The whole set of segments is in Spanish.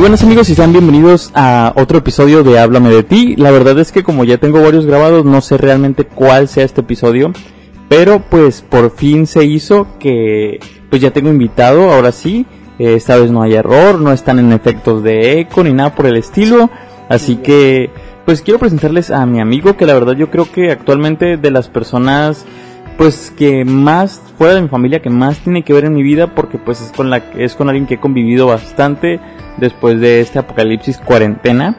buenas amigos y sean bienvenidos a otro episodio de Háblame de ti. La verdad es que como ya tengo varios grabados, no sé realmente cuál sea este episodio, pero pues por fin se hizo que pues ya tengo invitado, ahora sí. Eh, esta vez no hay error, no están en efectos de eco ni nada por el estilo, así que pues quiero presentarles a mi amigo que la verdad yo creo que actualmente de las personas pues que más fuera de mi familia que más tiene que ver en mi vida porque pues es con la es con alguien que he convivido bastante después de este apocalipsis cuarentena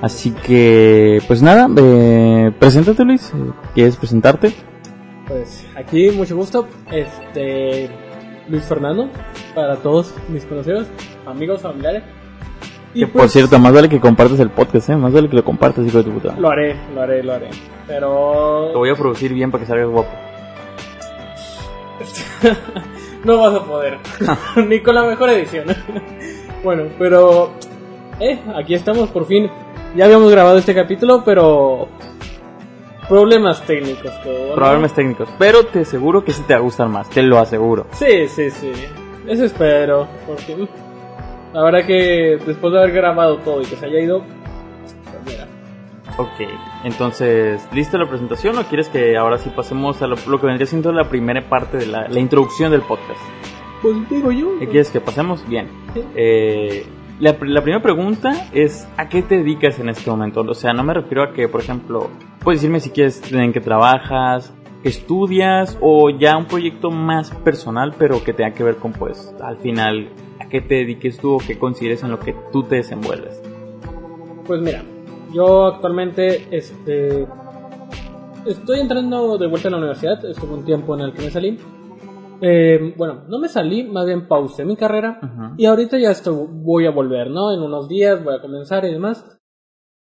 así que pues nada eh, preséntate Luis quieres presentarte Pues aquí, mucho gusto. Este. Luis Fernando, para todos mis conocidos, amigos, familiares. Y que por pues, cierto más vale que compartas el podcast eh más vale que lo compartas hijo de tu puta Lo haré, lo haré, lo haré. Pero. lo voy a producir bien para que salgas guapo no vas a poder. Ni con la mejor edición. Bueno, pero. Eh, aquí estamos por fin. Ya habíamos grabado este capítulo, pero. Problemas técnicos. ¿no? problemas técnicos pero te aseguro que sí te gustar más te lo aseguro Sí, sí, sí. Eso espero. Porque. mm, La verdad que después de haber grabado todo y que se haya ido. Pues mira. Ok, entonces, ¿lista la presentación o quieres que ahora sí pasemos a lo, lo que vendría siendo la primera parte de la, la introducción del podcast? Pues digo yo. ¿Qué quieres que pasemos? Bien. Sí. Eh, la, pr- la primera pregunta es, ¿a qué te dedicas en este momento? O sea, no me refiero a que, por ejemplo, puedes decirme si quieres en qué trabajas, estudias o ya un proyecto más personal, pero que tenga que ver con, pues, al final, a qué te dediques tú o qué consideres en lo que tú te desenvuelves. Pues mira, yo actualmente este, estoy entrando de vuelta a la universidad. Estuve un tiempo en el que me salí. Eh, bueno, no me salí, más bien pausé mi carrera. Ujú. Y ahorita ya estoy, voy a volver, ¿no? En unos días voy a comenzar y demás.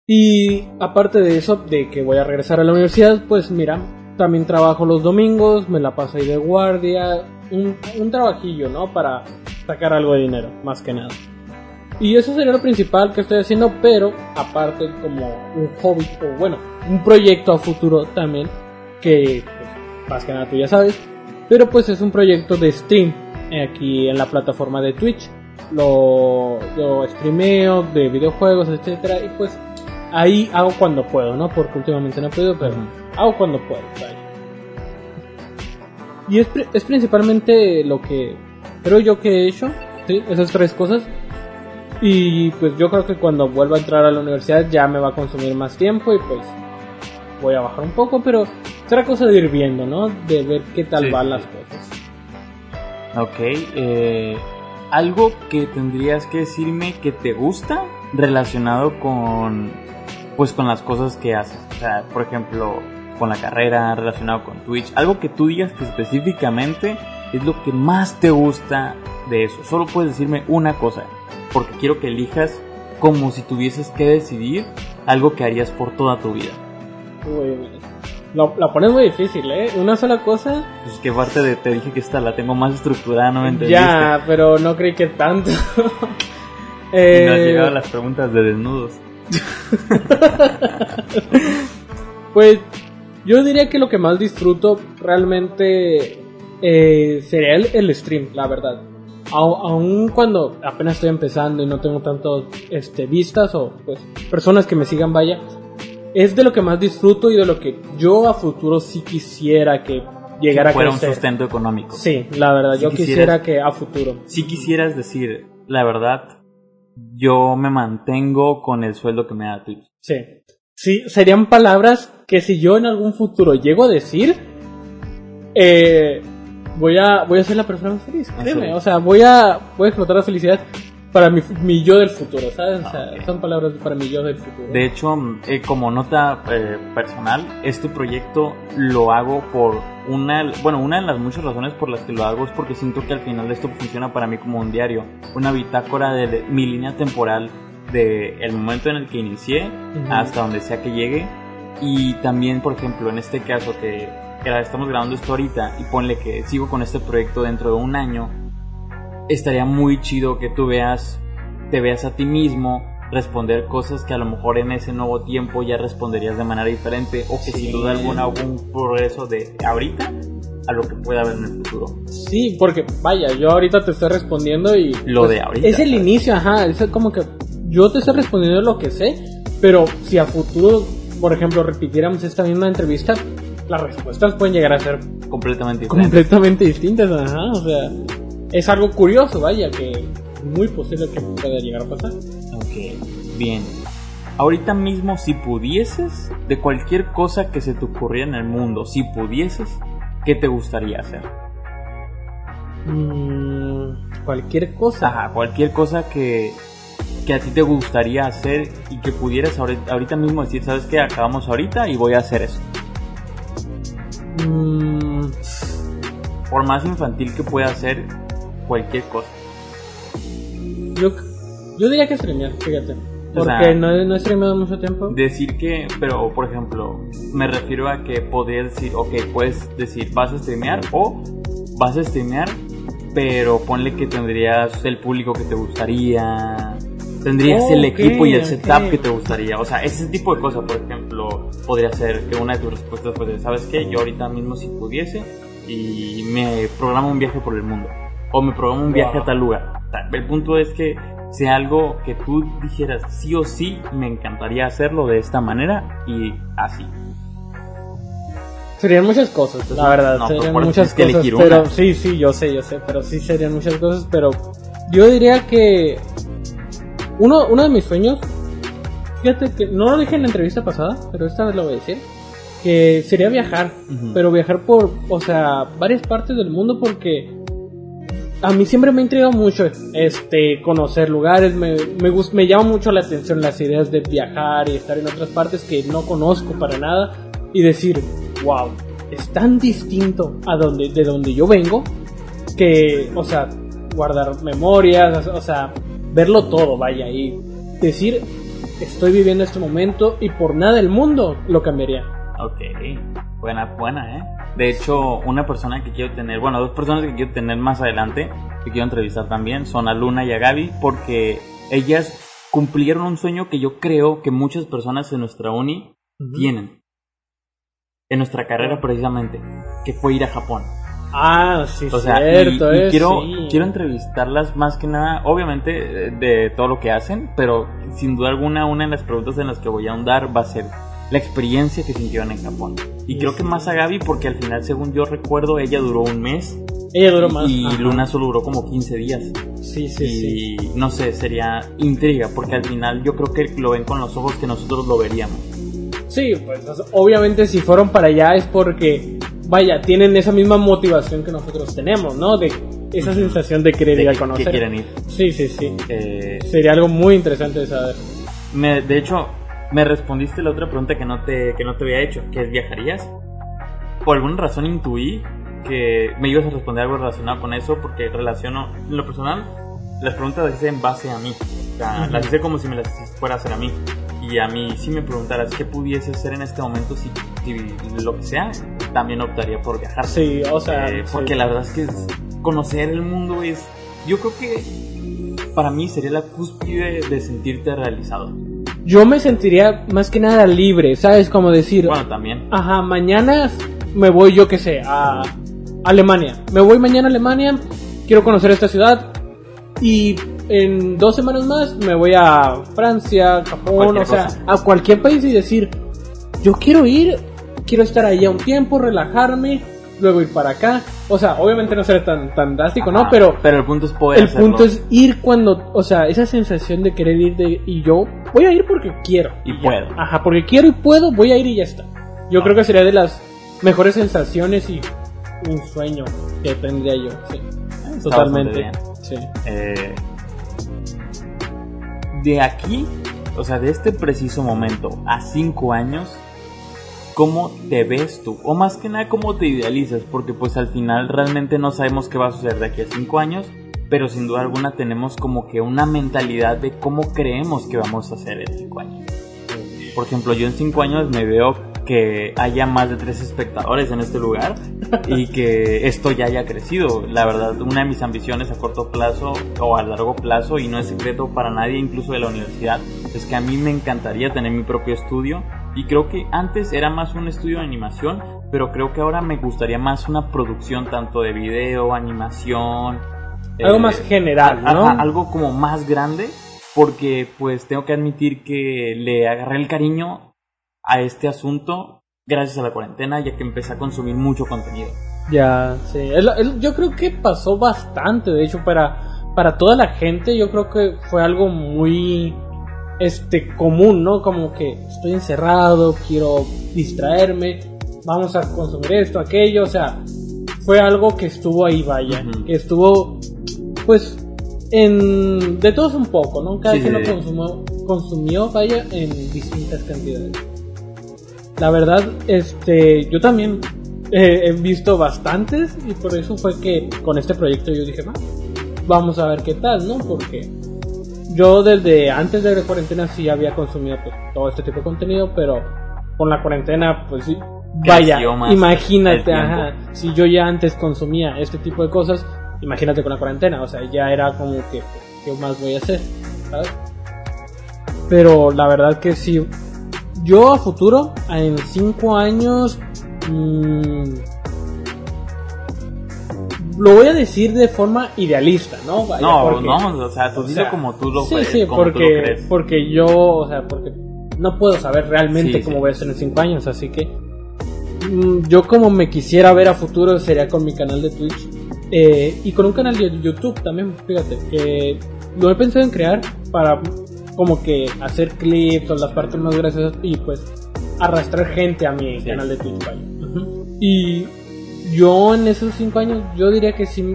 Y aparte de eso, de que voy a regresar a la universidad, pues mira, también trabajo los domingos, me la paso ahí de guardia. Un, un trabajillo, ¿no? Para sacar algo de dinero, más que nada. Y eso sería lo principal que estoy haciendo, pero aparte como un hobby, o bueno, un proyecto a futuro también, que pues, más que nada tú ya sabes, pero pues es un proyecto de stream eh, aquí en la plataforma de Twitch. Lo, lo streameo de videojuegos, etcétera, y pues ahí hago cuando puedo, ¿no? Porque últimamente no he podido, pero hago cuando puedo. vaya. Y es, es principalmente lo que creo yo que he hecho, ¿sí? Esas tres cosas. Y pues yo creo que cuando vuelva a entrar a la universidad ya me va a consumir más tiempo y pues voy a bajar un poco, pero será cosa de ir viendo, ¿no? De ver qué tal Sí, van sí. las cosas. Ok, eh, algo que tendrías que decirme que te gusta relacionado con, pues con las cosas que haces. O sea, por ejemplo, con la carrera, relacionado con Twitch. Algo que tú digas que específicamente es lo que más te gusta de eso. Solo puedes decirme una cosa, porque quiero que elijas como si tuvieses que decidir algo que harías por toda tu vida. Uy, lo- la pones muy difícil, ¿eh? Una sola cosa. Pues que parte de te dije que esta la tengo más estructurada, no me entendiste. Ya, pero no creí que tanto. Y no has Eh, llegado a las preguntas de desnudos. Pues yo diría que lo que más disfruto realmente eh, sería el, el stream, la verdad. Aun cuando apenas estoy empezando y no tengo tantos este, vistas o pues personas que me sigan, vaya, es de lo que más disfruto y de lo que yo a futuro sí quisiera que llegara que fuera a un crecer. sustento económico. Sí, la verdad, Si yo quisiera que a futuro. Si quisieras decir, la verdad, yo me mantengo con el sueldo que me da Twitch. Sí. Sí, serían palabras que si yo en algún futuro llego a decir, eh, voy a voy a ser la persona más feliz, créeme. O sea, voy a voy a explotar la felicidad para mi, mi yo del futuro, ¿sabes? O sea, Ah, ok. son palabras para mi yo del futuro. De hecho, mm, eh, como nota eh, personal, este proyecto lo hago por una, bueno, una de las muchas razones por las que lo hago es porque siento que al final esto funciona para mí como un diario, una bitácora de, de mi línea temporal de el momento en el que inicié hasta donde sea que llegue y también, por ejemplo, en este caso que, estamos grabando esto ahorita y ponle que sigo con este proyecto dentro de un año, estaría muy chido que tú veas, te veas a ti mismo responder cosas que a lo mejor en ese nuevo tiempo ya responderías de manera diferente o que Sí. sin duda alguna hubo un progreso de ahorita a lo que pueda haber en el futuro. Sí, porque vaya, yo ahorita te estoy respondiendo y pues, Lo de ahorita, es el inicio, ajá, es como que yo te estoy respondiendo lo que sé, pero si a futuro, por ejemplo, repitiéramos esta misma entrevista, las respuestas pueden llegar a ser Completamente diferente. completamente distintas, ajá, o sea, es algo curioso, vaya, que es muy posible que pueda llegar a pasar. Ok, bien. Ahorita mismo, si pudieses, de cualquier cosa que se te ocurriera en el mundo, si pudieses, ¿qué te gustaría hacer? Mm, cualquier cosa. Ajá, cualquier cosa que, que a ti te gustaría hacer y que pudieras ahorita, ahorita mismo decir, ¿sabes qué? Acabamos ahorita y voy a hacer eso. Mm, Por más infantil que pueda ser cualquier cosa. yo, yo diría que streamear, fíjate. O Porque sea, no, no he streameado mucho tiempo. Decir que, pero por ejemplo, me refiero a que podrías decir, ok, puedes decir, vas a streamear o vas a streamear, pero ponle que tendrías el público que te gustaría, tendrías Oh, el equipo y el setup que te gustaría. O sea, ese tipo de cosas, por ejemplo, podría ser que una de tus respuestas fuese, ¿sabes qué? Yo ahorita mismo si pudiese y me programo un viaje por el mundo o me programo un viaje Wow. a tal lugar. El punto es que sea algo que tú dijeras sí o sí, me encantaría hacerlo de esta manera y así. Serían muchas cosas, la verdad. no, pues serían muchas cosas. elegir Pero sí, sí, yo sé, yo sé. Pero sí serían muchas cosas. Pero yo diría que uno, uno de mis sueños, fíjate que no lo dije en la entrevista pasada, pero esta vez lo voy a decir, que sería viajar. Pero viajar por, o sea, varias partes del mundo porque a mí siempre me ha intrigado mucho este conocer lugares, me, me, gus- me llama mucho la atención las ideas de viajar y estar en otras partes que no conozco para nada y decir, wow, es tan distinto a donde, de donde yo vengo que, o sea, guardar memorias, o sea, verlo todo, vaya, y decir, estoy viviendo este momento y por nada del mundo lo cambiaría. Ok, buena, buena, ¿eh? De hecho, una persona que quiero tener, bueno, dos personas que quiero tener más adelante, que quiero entrevistar también, son a Luna y a Gaby, porque ellas cumplieron un sueño que yo creo que muchas personas en nuestra uni tienen. En nuestra carrera precisamente, que fue ir a Japón. Ah, sí, O sea, cierto, y, eh, quiero, sí. quiero entrevistarlas más que nada, obviamente, de todo lo que hacen, pero sin duda alguna, una de las preguntas en las que voy a ahondar va a ser la experiencia que sintieron en Japón. Y Sí, creo sí. que más a Gaby, porque al final, según yo recuerdo, ella duró un mes Ella duró más. y Ajá. Luna solo duró como 15 días. Sí, sí, sí. y no sé, sería intriga, porque al final yo creo que lo ven con los ojos que nosotros lo veríamos. Sí, pues obviamente si fueron para allá es porque, vaya, tienen esa misma motivación que nosotros tenemos, ¿no? De esa sensación de querer De ir a conocer. que quieren ir. Sí, sí, sí. Eh, Sería algo muy interesante de saber. Me, de hecho, me respondiste la otra pregunta que no te, que no te había hecho, que es ¿viajarías? Por alguna razón intuí que me ibas a responder algo relacionado con eso porque relaciono, en lo personal, las preguntas las hice en base a mí. O sea, las hice como si me las fuera a hacer a mí. Y a mí, si me preguntaras qué pudiese hacer en este momento, si, si lo que sea, también optaría por viajar. Sí, o sea, Eh, sí. porque la verdad es que es- conocer el mundo es. Yo creo que para mí sería la cúspide de sentirte realizado. Yo me sentiría más que nada libre, ¿sabes? Como decir, Bueno, también. ajá, mañana me voy, yo qué sé, a Alemania. Me voy mañana a Alemania, quiero conocer esta ciudad y en dos semanas más me voy a Francia, Japón, o sea, cosa. a cualquier país y decir, yo quiero ir, quiero estar ahí a un tiempo, relajarme, luego ir para acá. O sea, obviamente no será tan, tan drástico, ¿no? Pero pero el punto es poder el hacerlo. punto es ir cuando, o sea, esa sensación de querer ir de, y yo voy a ir porque quiero. Y puedo. Ajá, porque quiero y puedo, voy a ir y ya está. Yo creo que sería de las mejores sensaciones y un sueño que tendría yo. Sí, Está totalmente. Sí. Eh, de aquí, o sea, de este preciso momento a cinco años, ¿cómo te ves tú? O más que nada, ¿cómo te idealizas? Porque pues al final realmente no sabemos qué va a suceder de aquí a cinco años, pero sin duda alguna tenemos como que una mentalidad de cómo creemos que vamos a hacer en cinco años. Por ejemplo, yo en cinco años me veo que haya más de tres espectadores en este lugar y que esto ya haya crecido. La verdad, una de mis ambiciones a corto plazo o a largo plazo, y no es secreto para nadie, incluso de la universidad, es que a mí me encantaría tener mi propio estudio. Y creo que antes era más un estudio de animación, pero creo que ahora me gustaría más una producción tanto de video, animación. Algo eh, más general, Ajá, ¿no? algo como más grande, porque pues tengo que admitir que le agarré el cariño a este asunto gracias a la cuarentena, ya que empecé a consumir mucho contenido. Ya, sí. El- el- yo creo que pasó bastante, de hecho, para, para toda la gente, yo creo que fue algo muy este común, ¿no? Como que estoy encerrado, quiero distraerme, vamos a consumir esto, aquello, o sea, fue algo que estuvo ahí, vaya, que estuvo, pues, en de todos un poco, ¿no? Cada Sí, quien sí, lo consumió, consumió, vaya, en distintas cantidades. La verdad, este, yo también eh, he visto bastantes y por eso fue que con este proyecto yo dije, "Va, vamos a ver qué tal, ¿no? Porque yo desde antes de la cuarentena sí había consumido pues, todo este tipo de contenido, pero con la cuarentena, pues sí, vaya, imagínate, ajá, si yo ya antes consumía este tipo de cosas, imagínate con la cuarentena, o sea, ya era como que, ¿qué más voy a hacer? ¿Sabes? Pero la verdad que sí, yo a futuro, en 5 años, mm, lo voy a decir de forma idealista, ¿no? Vaya, No, porque- no, o sea, tú dilo sea, como tú lo sí, ves, sí, como tú lo porque, crees. porque yo, o sea, porque no puedo saber realmente Sí, cómo sí. voy a ser en 5 años, así que mm, yo como me quisiera ver a futuro sería con mi canal de Twitch eh, y con un canal de YouTube también, fíjate, que lo he pensado en crear para como que hacer clips o las partes más graciosas y pues arrastrar gente a mi Sí. canal de Twitch. Y yo en esos 5 años, yo diría que sí,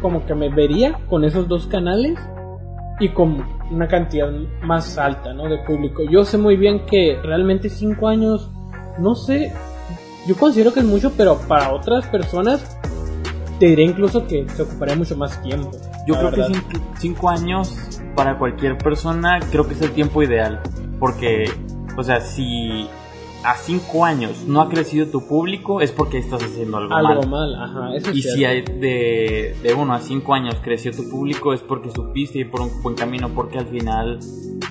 como que me vería con esos dos canales y con una cantidad más alta ¿no? de público. Yo sé muy bien que realmente 5 años, no sé, yo considero que es mucho, pero para otras personas te diré incluso que se ocuparía mucho más tiempo. Yo creo que cinco, cinco años para cualquier persona creo que es el tiempo ideal. Porque, o sea, si a cinco años no ha crecido tu público es porque estás haciendo algo, algo mal. mal, ajá, eso es Y cierto. si hay de, de uno a cinco años creció tu público es porque supiste ir por un buen camino, porque al final,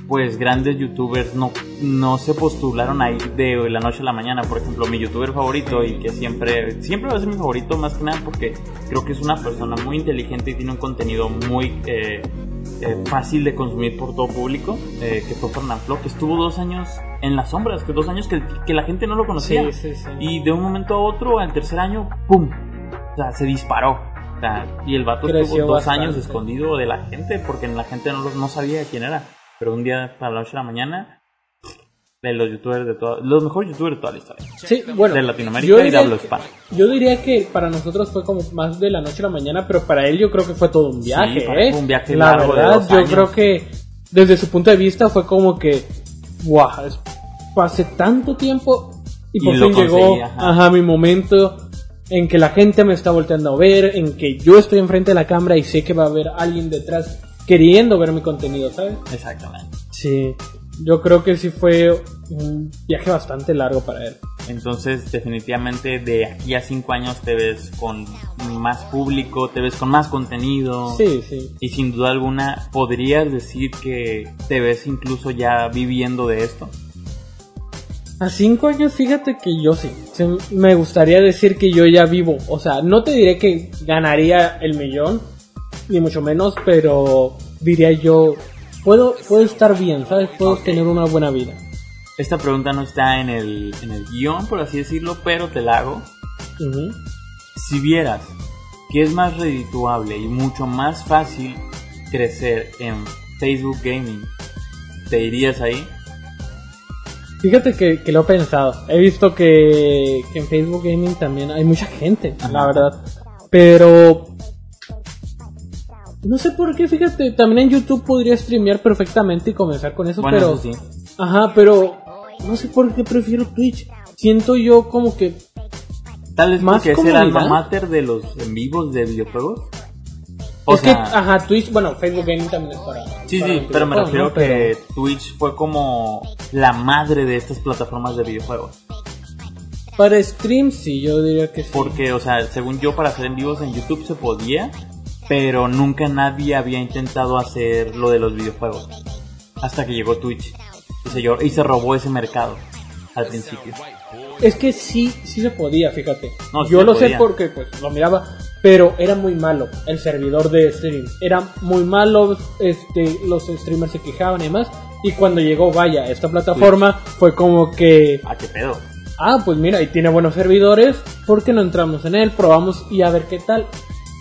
pues grandes youtubers no, no se postularon ahí de la noche a la mañana. Por ejemplo, mi youtuber favorito y que siempre, siempre va a ser mi favorito más que nada porque creo que es una persona muy inteligente y tiene un contenido muy eh, eh, fácil de consumir por todo público, eh, que fue Fernanfloo, que estuvo dos años en las sombras, que dos años que, que la gente no lo conocía. Sí, sí, sí. Y de un momento a otro, al tercer año, ¡pum! O sea, se disparó. O sea, y el vato Creció estuvo dos bastante. años escondido de la gente porque la gente no, no sabía quién era. Pero un día, a la noche de la mañana, de los youtubers de toda, los mejores youtubers de toda la historia. Sí, bueno, de Latinoamérica yo y de diría habla que- hispana. Yo diría que para nosotros fue como más de la noche a la mañana, pero para él yo creo que fue todo un viaje, él ¿eh? fue un viaje la largo de verdad, dos yo años. creo que desde su punto de vista fue como que, guau, es- pasé tanto tiempo y Y por lo fin llegó, ajá. ajá, mi momento en que la gente me está volteando a ver, en que yo estoy enfrente de la cámara y sé que va a haber alguien detrás queriendo ver mi contenido, ¿sabes? Exactamente. Sí, yo creo que sí fue un viaje bastante largo para él. Entonces, definitivamente de aquí a cinco años te ves con más público, te ves con más contenido. Sí, sí. Y sin duda alguna, ¿podrías decir que te ves incluso ya viviendo de esto? A cinco años, fíjate que yo sí. Me gustaría decir que yo ya vivo. O sea, no te diré que ganaría el millón, ni mucho menos, pero diría yo, puedo, puedo estar bien, ¿sabes? Puedo tener una buena vida. Esta pregunta no está en el, en el guion, por así decirlo, pero te la hago. Si vieras que es más redituable y mucho más fácil crecer en Facebook Gaming, ¿te irías ahí? Fíjate que, que lo he pensado. He visto que, que en Facebook Gaming también hay mucha gente, Ajá. la verdad. Pero... No sé por qué, fíjate, también en YouTube podría streamear perfectamente y comenzar con eso, Bueno, pero... eso sí. Ajá, pero no sé por qué prefiero Twitch. Siento yo como que Tal vez ¿Más porque es el comunidad? alma mater de los en vivos de videojuegos. O es sea, que ajá, Twitch, bueno, Facebook Gaming también es para sí, para sí, pero me refiero ¿no? que Twitch fue como la madre de estas plataformas de videojuegos. Para stream sí, yo diría que sí. Porque, o sea, según yo, para hacer en vivos en YouTube se podía, pero nunca nadie había intentado hacer lo de los videojuegos. Hasta que llegó Twitch. Y se, y se robó ese mercado al principio. Es que sí, sí se podía, fíjate. No, yo lo sé porque pues lo miraba, pero era muy malo el servidor de stream. Era muy malo, este, los streamers se quejaban y demás. Y cuando llegó Vaya, esta plataforma, fue como que... ¿A qué pedo? Ah, pues mira, y tiene buenos servidores, ¿por qué no entramos en él? Probamos y a ver qué tal.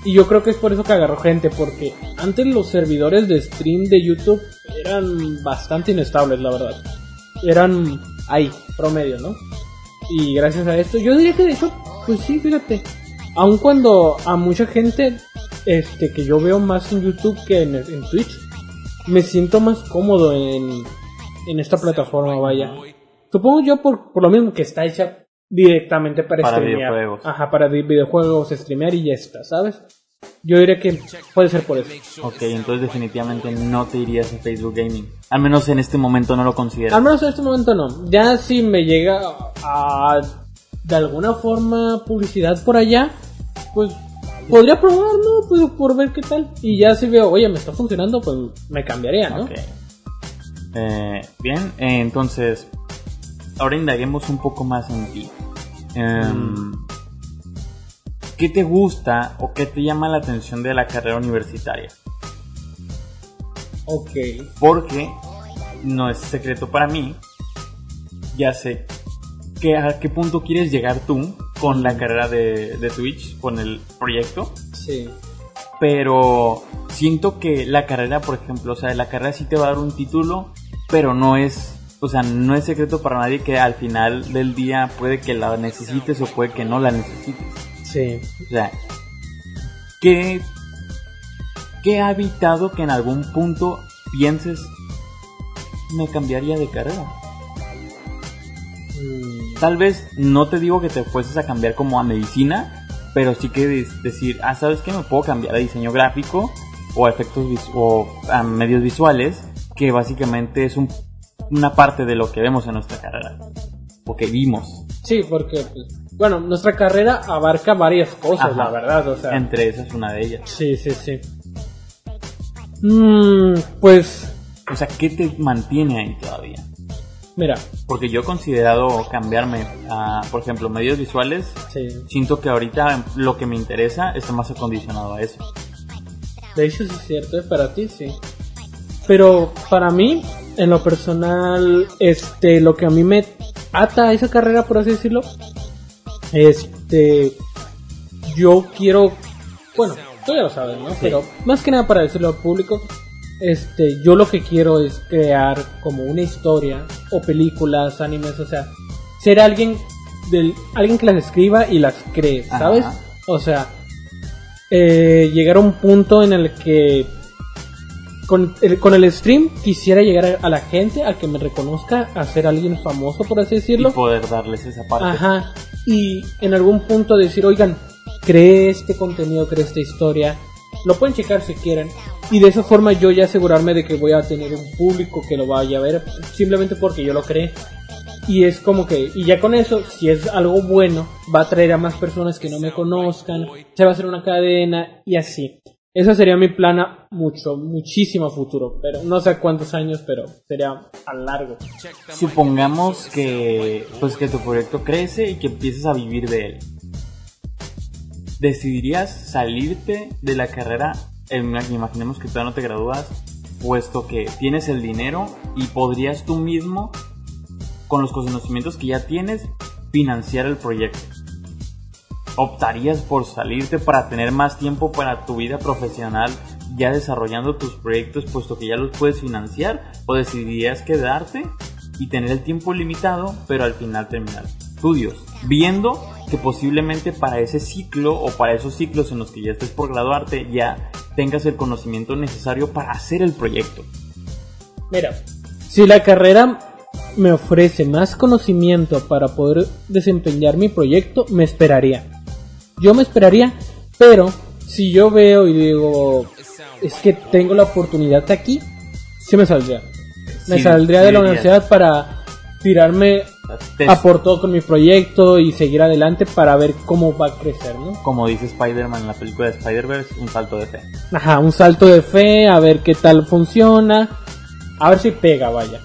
Y yo creo que es por eso que agarró gente, porque antes los servidores de stream de YouTube eran bastante inestables, la verdad. Eran ahí, promedio, ¿no? Y gracias a esto, yo diría que de hecho, pues sí, fíjate, aun cuando a mucha gente este que yo veo más en YouTube que en, en Twitch, me siento más cómodo en, en esta plataforma, vaya. Supongo yo por, por lo mismo que está hecha directamente para, Para streamear. videojuegos. Ajá, para vi- videojuegos, streamear y ya está, ¿sabes? Yo diría que puede ser por eso. Ok, entonces definitivamente no te irías a Facebook Gaming. Al menos en este momento no lo consideras. Al menos en este momento no. Ya si me llega a de alguna forma publicidad por allá, pues podría probar, ¿no? Pues por ver qué tal. Y ya si veo, oye, me está funcionando, pues me cambiaría, ¿no? Ok. Eh, bien, eh, entonces, ahora indaguemos un poco más en ti. Em, ¿Qué te gusta o qué te llama la atención de la carrera universitaria? Ok. Porque no es secreto para mí. Ya sé que a qué punto quieres llegar tú con la carrera de, de Twitch, con el proyecto. Sí. Pero siento que la carrera, por ejemplo, o sea, la carrera sí te va a dar un título, pero no es, o sea, no es secreto para nadie que al final del día puede que la necesites o puede que no la necesites. Sí. O sea, ¿qué, qué ha evitado que en algún punto pienses, me cambiaría de carrera? Mm, Tal vez no te digo que te fueses a cambiar como a medicina, pero sí que decir, ah, ¿sabes qué? Me puedo cambiar a diseño gráfico o a efectos o a medios visuales, que básicamente es un- una parte de lo que vemos en nuestra carrera, o que vimos. Sí, porque, pues, bueno, nuestra carrera abarca varias cosas, Ajá. la verdad, o sea. Entre esas una de ellas. Sí, sí, sí. Mm, pues, O sea, ¿qué te mantiene ahí todavía? mira, Porque yo he considerado cambiarme a, por ejemplo, medios visuales. sí. Siento que ahorita lo que me interesa está más acondicionado a eso. De hecho, sí es cierto, ¿eh? para ti sí. Pero para mí, en lo personal, este, lo que a mí me ata a esa carrera, por así decirlo, este, yo quiero, bueno, tú ya lo sabes, ¿no? Pero más que nada para decirlo al público, este, yo lo que quiero es crear como una historia o películas, animes, o sea, ser alguien del, alguien que las escriba y las cree, ¿sabes? Ajá. O sea, eh, llegar a un punto en el que con el, con el stream quisiera llegar a, a la gente a que me reconozca, a ser alguien famoso, por así Y decirlo. poder darles esa parte. Ajá. Y en algún punto decir, oigan, cree este contenido, cree esta historia. Lo pueden checar si quieren. Y de esa forma yo ya asegurarme de que voy a tener un público que lo vaya a ver simplemente porque yo lo creé. Y es como que, y ya con eso, si es algo bueno, va a atraer a más personas que no me conozcan, se va a hacer una cadena y así. Ese sería mi plan a mucho, muchísimo futuro, pero no sé cuántos años, pero sería a largo. Supongamos que pues que tu proyecto crece y que empieces a vivir de él. ¿Decidirías salirte de la carrera? en- imaginemos que todavía no te gradúas, puesto que tienes el dinero y podrías tú mismo, con los conocimientos que ya tienes, financiar el proyecto. ¿Optarías por salirte para tener más tiempo para tu vida profesional ya desarrollando tus proyectos puesto que ya los puedes financiar? ¿O decidirías quedarte y tener el tiempo limitado pero al final terminar estudios? Viendo que posiblemente para ese ciclo o para esos ciclos en los que ya estés por graduarte ya tengas el conocimiento necesario para hacer el proyecto. Mira, si la carrera me ofrece más conocimiento para poder desempeñar mi proyecto, me esperaría. Yo me esperaría, pero si yo veo y digo, es que tengo la oportunidad aquí, sí me saldría. Me Sí, saldría sí de la universidad para tirarme a por todo con mi proyecto y seguir adelante para ver cómo va a crecer, ¿no? como dice Spider-Man en la película de Spider-Verse, un salto de fe. Ajá, un salto de fe, a ver qué tal funciona, a ver si pega, vaya.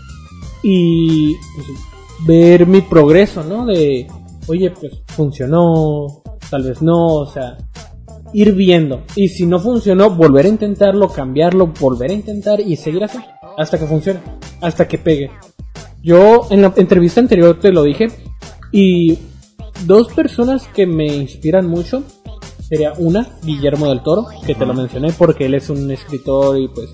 Y pues, ver mi progreso, ¿no? De, oye, pues funcionó, tal vez no, o sea, ir viendo. Y si no funcionó, volver a intentarlo, cambiarlo, volver a intentar y seguir así. Hasta que funcione. Hasta que pegue. Yo en la entrevista anterior te lo dije. Y dos personas que me inspiran mucho. Sería una, Guillermo del Toro, que te lo mencioné porque él es un escritor y pues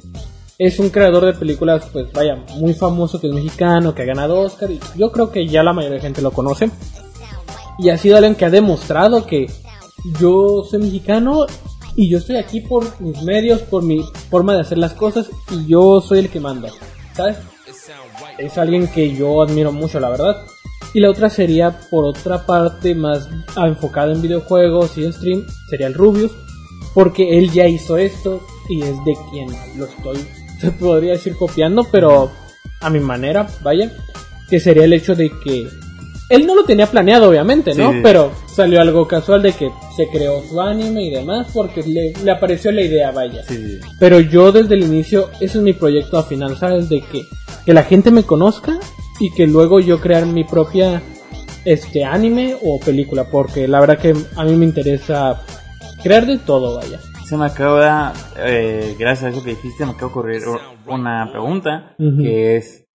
es un creador de películas, pues vaya, muy famoso, que es mexicano, que ha ganado Oscar y yo creo que ya la mayoría de gente lo conoce. Y ha sido alguien que ha demostrado que yo soy mexicano y yo estoy aquí por mis medios, por mi forma de hacer las cosas y yo soy el que manda, ¿sabes? Es alguien que yo admiro mucho, la verdad. Y la otra sería, por otra parte, más enfocada en videojuegos y en stream, sería el Rubius, porque él ya hizo esto y es de quien lo estoy, se podría decir copiando, pero a mi manera, vaya, que sería el hecho de que él no lo tenía planeado, obviamente, ¿no? Sí. Pero salió algo casual de que se creó su anime y demás porque le, le apareció la idea, vaya. Sí. Pero yo desde el inicio, ese es mi proyecto a final, ¿sabes? De que, que la gente me conozca y que luego yo crear mi propia este anime o película, porque la verdad que a mí me interesa crear de todo, vaya. Se me acaba, eh, gracias a eso que dijiste, me acaba de ocurrir una pregunta que es,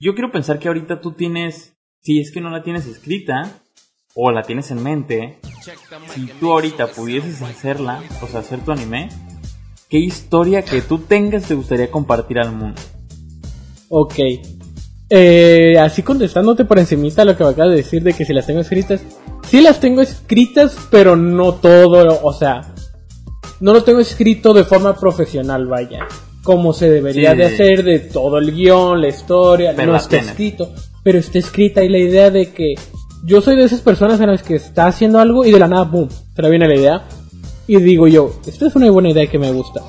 yo quiero pensar que ahorita tú tienes, si es que no la tienes escrita o la tienes en mente, si tú ahorita pudieses hacerla, o sea, hacer tu anime, ¿qué historia que tú tengas te gustaría compartir al mundo? Ok. Eh, así contestándote por encimita lo que me acabas de decir de que si las tengo escritas. Sí las tengo escritas, pero no todo, o sea, no lo tengo escrito de forma profesional, vaya. Como se debería Sí. de hacer de todo el guion, la historia, Pero no está escrito, pero está escrita y la idea de que yo soy de esas personas en las que está haciendo algo y de la nada, boom, se le viene la idea y digo yo, esta es una buena idea que me gusta.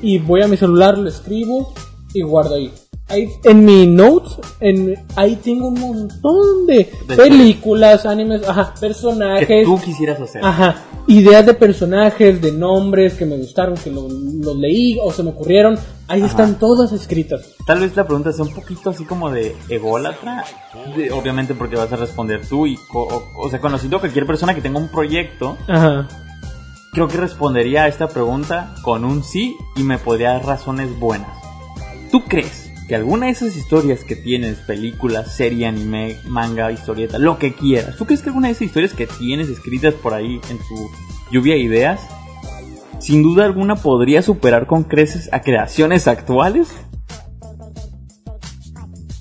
Y voy a mi celular, lo escribo y guardo ahí. Ahí en mi notes, en, ahí tengo un montón de, De películas, animes, ajá, Que personajes, tú quisieras hacer. ajá, ideas de personajes, de nombres que me gustaron, que lo- los leí o se me ocurrieron. Ahí Ajá. están todas escritas. Tal vez la pregunta sea un poquito así como de ególatra, de- obviamente porque vas a responder tú y, o, o sea, conociendo a cualquier persona que tenga un proyecto, Ajá. creo que respondería a esta pregunta con un sí y me podría dar razones buenas. ¿Tú crees que alguna de esas historias que tienes, películas, serie, anime, manga, historieta, lo que quieras, ¿tú crees que alguna de esas historias que tienes escritas por ahí en tu lluvia de ideas, sin duda alguna podría superar con creces a creaciones actuales?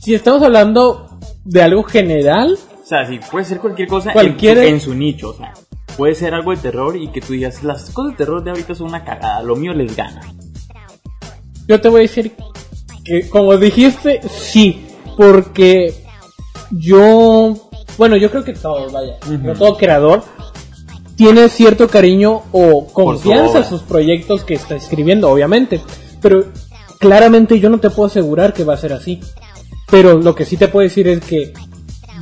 Si estamos hablando de algo general, O sea, sí, puede ser cualquier cosa en- Cualquier- en, su nicho, o sea, puede ser algo de terror y que tú digas, las cosas de terror de ahorita son una cagada, lo mío les gana. yo te voy a decir que, como dijiste, sí, porque yo, bueno, yo creo que todo, vaya, todo creador tiene cierto cariño o confianza a sus proyectos que está escribiendo, obviamente, pero claramente yo no te puedo asegurar que va a ser así. Pero lo que sí te puedo decir es que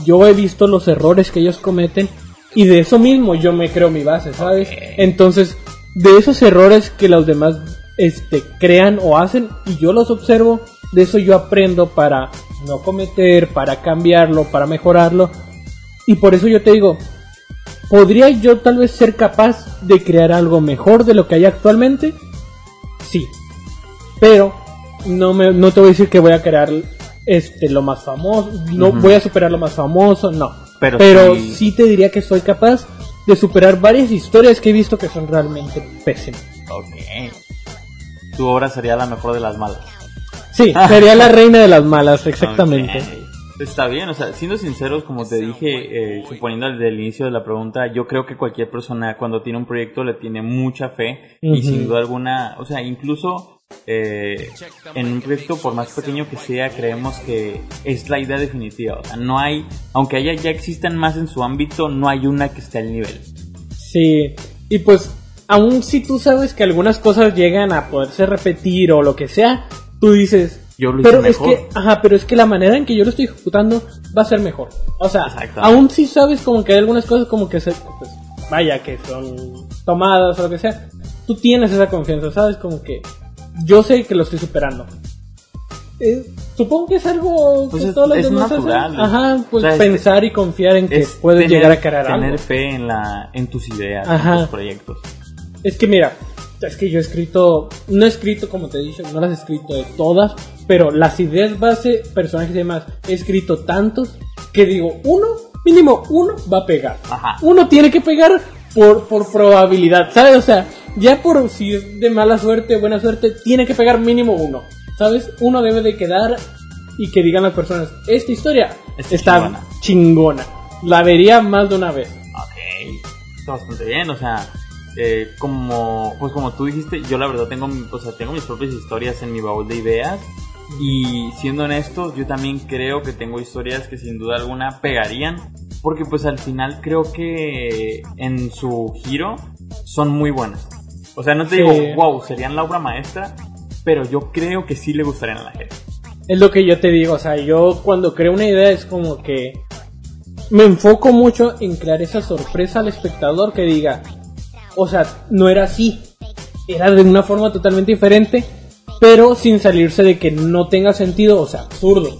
yo he visto los errores que ellos cometen y de eso mismo yo me creo mi base, ¿sabes? Entonces, de esos errores que los demás este, crean o hacen y yo los observo, de eso yo aprendo para no cometer, para cambiarlo, para mejorarlo. Y por eso yo te digo, ¿podría yo tal vez ser capaz de crear algo mejor de lo que hay actualmente? Sí. Pero no, me, no te voy a decir que voy a crear este lo más famoso, no voy a superar lo más famoso, no. Pero Pero, sí- sí... te diría que soy capaz de superar varias historias que he visto que son realmente pésimas. Ok. Tu obra sería la mejor de las malas. Sí, sería la reina de las malas, exactamente. Ok. Está bien, o sea, siendo sinceros, como te dije, eh, suponiendo desde el inicio de la pregunta, yo creo que cualquier persona cuando tiene un proyecto le tiene mucha fe y Ujú. sin duda alguna, o sea, incluso eh, en un proyecto, por más pequeño que sea, creemos que es la idea definitiva. O sea, no hay, aunque haya ya existan más en su ámbito, no hay una que esté al nivel. Sí, y pues, aun si tú sabes que algunas cosas llegan a poderse repetir o lo que sea, tú dices, Yo lo hice pero es que, ajá, pero es que la manera en que yo lo estoy ejecutando va a ser mejor. O sea, aún si sabes como que hay algunas cosas como que se, pues, vaya, que son tomadas o lo que sea, tú tienes esa confianza, ¿sabes? Como que yo sé que lo estoy superando. Eh, supongo que es algo Pues que es- todos los es demás natural. hacen. Ajá, pues O sea, es- pensar y confiar en que Es puedes tener- llegar a crear tener algo. fe en la en tus ideas, Ajá. en tus proyectos. Es que mira, es que yo he escrito, no he escrito como te he dicho, no las he escrito de todas, pero las ideas base, personajes y demás, he escrito tantos que digo, uno, mínimo uno va a pegar. Ajá. Uno tiene que pegar por, por probabilidad, ¿sabes? O sea, ya por si es de mala suerte o buena suerte, tiene que pegar mínimo uno, ¿sabes? Uno debe de quedar y que digan las personas, esta historia Está está chingona. chingona. La vería más de una vez. Ok, está bastante bien, o sea, eh, como, pues como tú dijiste, yo la verdad tengo, o sea, tengo mis propias historias en mi baúl de ideas y siendo honestos, yo también creo que tengo historias que sin duda alguna pegarían, porque pues al final creo que en su giro son muy buenas. O sea, no te Sí. digo, wow, serían la obra maestra, pero yo creo que sí le gustarían a la gente. Es lo que yo te digo, o sea, yo cuando creo una idea es como que me enfoco mucho en crear esa sorpresa al espectador que diga, o sea, no era así, era de una forma totalmente diferente, pero sin salirse de que no tenga sentido, o sea, absurdo.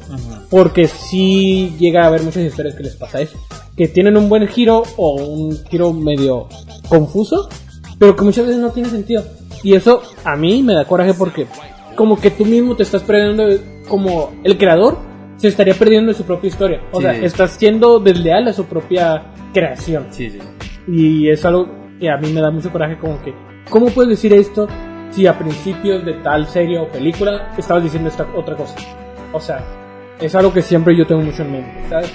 Porque sí llega a haber muchas historias que les pasa eso, que tienen un buen giro o un giro medio confuso, pero que muchas veces no tiene sentido. Y eso a mí me da coraje porque como que tú mismo te estás perdiendo, como el creador se estaría perdiendo de su propia historia. O Sí. sea, estás siendo desleal a su propia creación. Sí, sí. Y es algo que a mí me da mucho coraje como que, ¿cómo puedes decir esto si a principios de tal serie o película estabas diciendo esta otra cosa? O sea, es algo que siempre yo tengo mucho en mente, ¿sabes?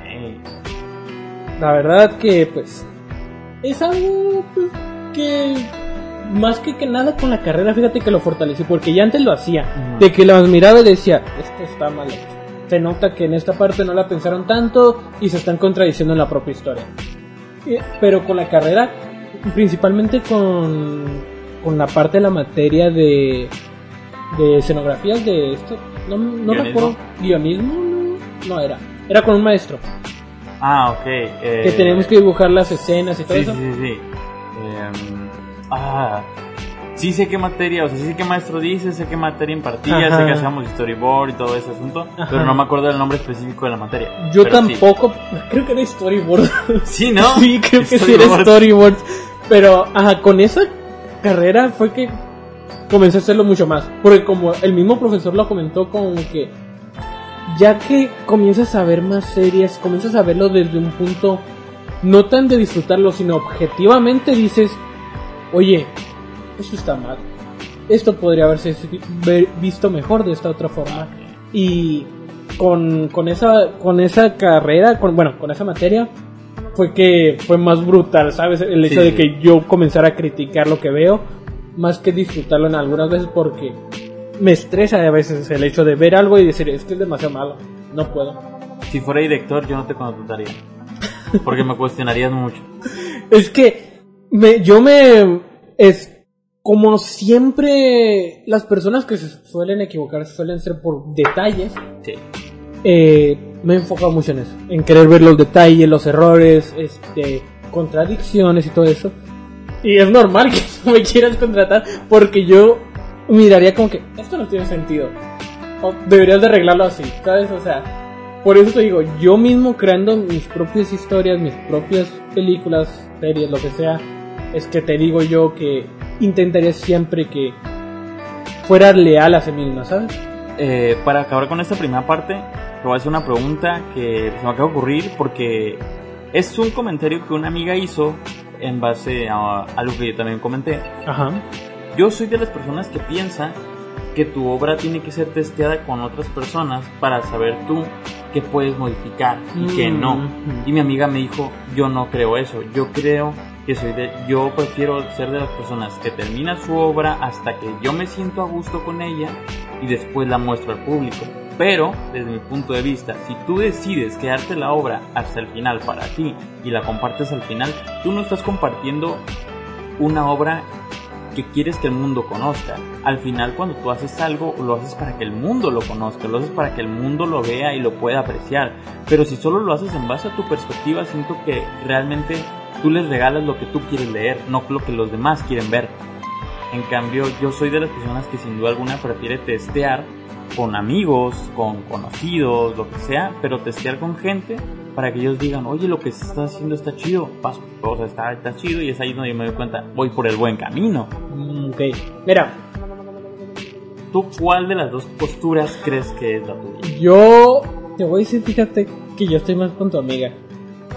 Ok. La verdad que pues es algo pues, que más que que nada con la carrera, fíjate que lo fortalecí porque ya antes lo hacía, Ujú. de que las miraba y decía, esto está mal hecho. Se nota que en esta parte no la pensaron tanto y se están contradiciendo en la propia historia. Eh, Pero con la carrera, principalmente con, con la parte de la materia de, de escenografías de esto, no, no recuerdo, guionismo, no, no era, era con un maestro Ah, ok. eh, que tenemos que dibujar las escenas y todo Sí, eso. sí, sí, sí. Em, ah, sí sé qué materia, o sea, sí sé qué maestro dice, sé qué materia impartía, Ajá. sé que hacíamos storyboard y todo ese asunto, Ajá. pero no me acuerdo del nombre específico de la materia. Yo Pero sí. tampoco, creo que era storyboard. Sí, ¿no? sí, creo que sí era Storyboard. Pero, ajá, con esa carrera fue que comencé a hacerlo mucho más. Porque como el mismo profesor lo comentó, como que ya que comienzas a ver más series, comienzas a verlo desde un punto no tan de disfrutarlo, sino objetivamente dices, oye, esto está mal. Esto podría haberse visto mejor de esta otra forma. Y con, con esa con esa carrera, con, bueno, con esa materia, fue que fue más brutal, ¿sabes? El hecho Sí. de que yo comenzara a criticar lo que veo, más que disfrutarlo en algunas veces porque me estresa a veces el hecho de ver algo y decir, es que es demasiado malo, no puedo. Si fuera director, yo no te contrataría. Porque me cuestionarías mucho. Es que me, yo me... Es como siempre las personas que se suelen equivocar suelen ser por detalles. Sí. eh, me he enfocado mucho en eso, en querer ver los detalles, los errores, este, contradicciones y todo eso. Y es normal que no me quieras contratar porque yo miraría como que esto no tiene sentido. O deberías de arreglarlo así, ¿sabes? O sea, por eso te digo, yo mismo creando mis propias historias, mis propias películas, series, lo que sea, es que te digo yo que intentaría siempre que fuera leal a sí misma, ¿sabes? Eh, para acabar con esta primera parte, te voy a hacer una pregunta que se me acaba de ocurrir porque es un comentario que una amiga hizo en base a algo que yo también comenté. Ajá. Yo soy de las personas que piensa que tu obra tiene que ser testeada con otras personas para saber tú qué puedes modificar y qué Mm. no. Y mi amiga me dijo, yo no creo eso, yo creo que soy de, yo prefiero ser de las personas que termina su obra hasta que yo me siento a gusto con ella y después la muestro al público. Pero, desde mi punto de vista, si tú decides quedarte la obra hasta el final para ti y la compartes al final, tú no estás compartiendo una obra que quieres que el mundo conozca. Al final cuando tú haces algo, lo haces para que el mundo lo conozca, lo haces para que el mundo lo vea y lo pueda apreciar. Pero si solo lo haces en base a tu perspectiva, siento que realmente tú les regalas lo que tú quieres leer, no lo que los demás quieren ver. En cambio, yo soy de las personas que sin duda alguna prefiere testear con amigos, con conocidos, lo que sea, pero testear con gente para que ellos digan, oye, lo que se está haciendo está chido, paso, o sea, está, está chido y es ahí donde yo me doy cuenta, voy por el buen camino. Mm, ok, mira, ¿Tú cuál de las dos posturas crees que es la tuya? yo te voy a decir, fíjate que yo estoy más con tu amiga.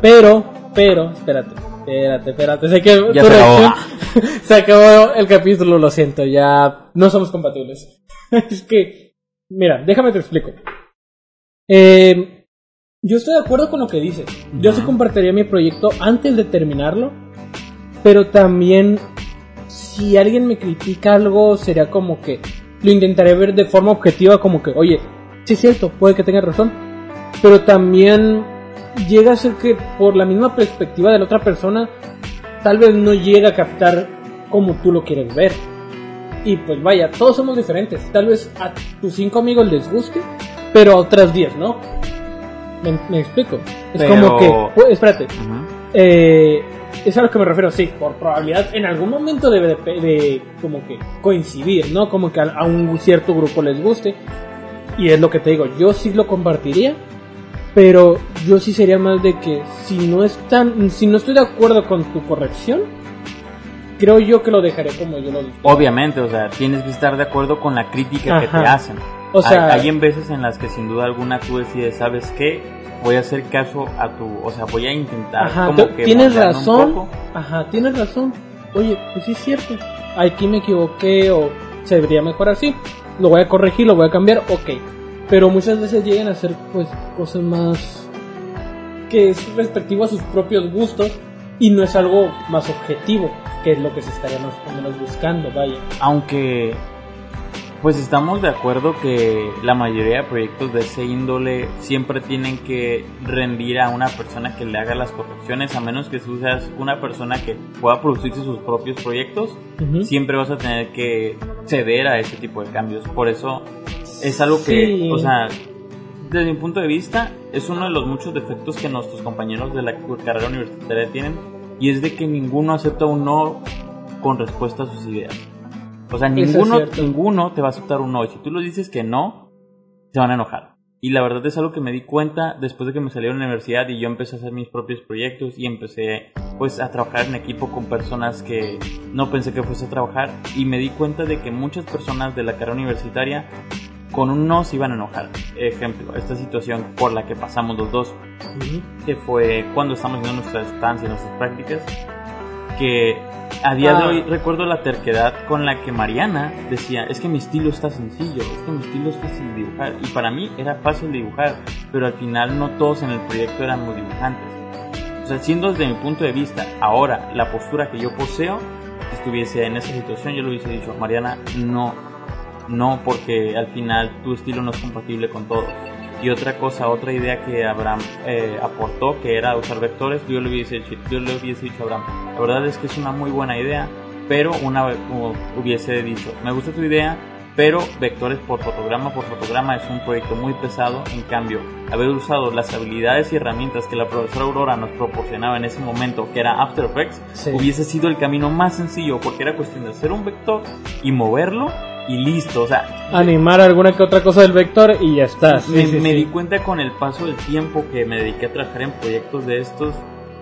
Pero, pero, espérate, espérate, espérate. Sé que Ya tu se acabó. se acabó el capítulo, lo siento, ya no somos compatibles. es que, mira, déjame te explico. Eh, yo estoy de acuerdo con lo que dices. Yo sí compartiría mi proyecto antes de terminarlo, pero también si alguien me critica algo sería como que lo intentaré ver de forma objetiva como que, oye, sí es cierto, puede que tenga razón, pero también llega a ser que por la misma perspectiva de la otra persona tal vez no llega a captar como tú lo quieres ver. Y pues vaya, todos somos diferentes. Tal vez a tus cinco amigos les guste, pero a otras diez no. ¿Me, me explico? Es Pero- como que, pues, espérate, Ujú. eh, es a lo que me refiero, sí, por probabilidad en algún momento debe de, de como que coincidir, ¿no? Como que a, a un cierto grupo les guste. Y es lo que te digo, yo sí lo compartiría, pero yo sí sería más de que si no están, si no estoy de acuerdo con tu corrección, creo yo que lo dejaré como yo lo dije. Obviamente, o sea, tienes que estar de acuerdo con la crítica que te Ajá. hacen. O sea- hay, hay en veces en las que sin duda alguna tú decides, ¿sabes qué? Voy a hacer caso a tu, o sea, voy a intentar Ajá, como que tienes razón. Ajá, tienes razón. Oye, pues sí es cierto. Aquí me equivoqué o se debería mejorar así. Lo voy a corregir, lo voy a cambiar, ok. Pero muchas veces llegan a hacer pues cosas más que es respectivo a sus propios gustos y no es algo más objetivo, que es lo que se estaría más o menos buscando, vaya. Aunque, pues estamos de acuerdo que la mayoría de proyectos de ese índole siempre tienen que rendir a una persona que le haga las correcciones, a menos que tú seas una persona que pueda producirse sus propios proyectos, Ujú. siempre vas a tener que ceder a ese tipo de cambios. Por eso es algo que, Sí. o sea, desde mi punto de vista, es uno de los muchos defectos que nuestros compañeros de la carrera universitaria tienen, y es de que ninguno acepta un no con respuesta a sus ideas. O sea, es ninguno, ninguno te va a aceptar un no, y si tú lo dices que no, se van a enojar. Y la verdad es algo que me di cuenta después de que me salí de la universidad y yo empecé a hacer mis propios proyectos y empecé pues a trabajar en equipo con personas que no pensé que fuese a trabajar y me di cuenta de que muchas personas de la carrera universitaria con un no se iban a enojar. Ejemplo, esta situación por la que pasamos los dos, que fue cuando estábamos haciendo nuestra estancia, nuestras prácticas, que a día de Ah. hoy recuerdo la terquedad con la que Mariana decía, es que mi estilo está sencillo, es que mi estilo es fácil de dibujar, y para mí era fácil de dibujar, pero al final no todos en el proyecto éramos dibujantes. O sea, siendo desde mi punto de vista, ahora la postura que yo poseo, estuviese en esa situación, yo le hubiese dicho, Mariana, no, no, porque al final tu estilo no es compatible con todos. Y otra cosa, otra idea que Abraham eh, aportó, que era usar vectores, yo le, hubiese dicho, yo le hubiese dicho a Abraham, la verdad es que es una muy buena idea, pero una como hubiese dicho, me gusta tu idea, pero vectores por fotograma por fotograma es un proyecto muy pesado, en cambio, haber usado las habilidades y herramientas que la profesora Aurora nos proporcionaba en ese momento, que era After Effects, Sí. hubiese sido el camino más sencillo, porque era cuestión de hacer un vector y moverlo y listo, o sea, Animar alguna que otra cosa del vector y ya está. Sí, me, sí, me sí. di cuenta con el paso del tiempo que me dediqué a trabajar en proyectos de estos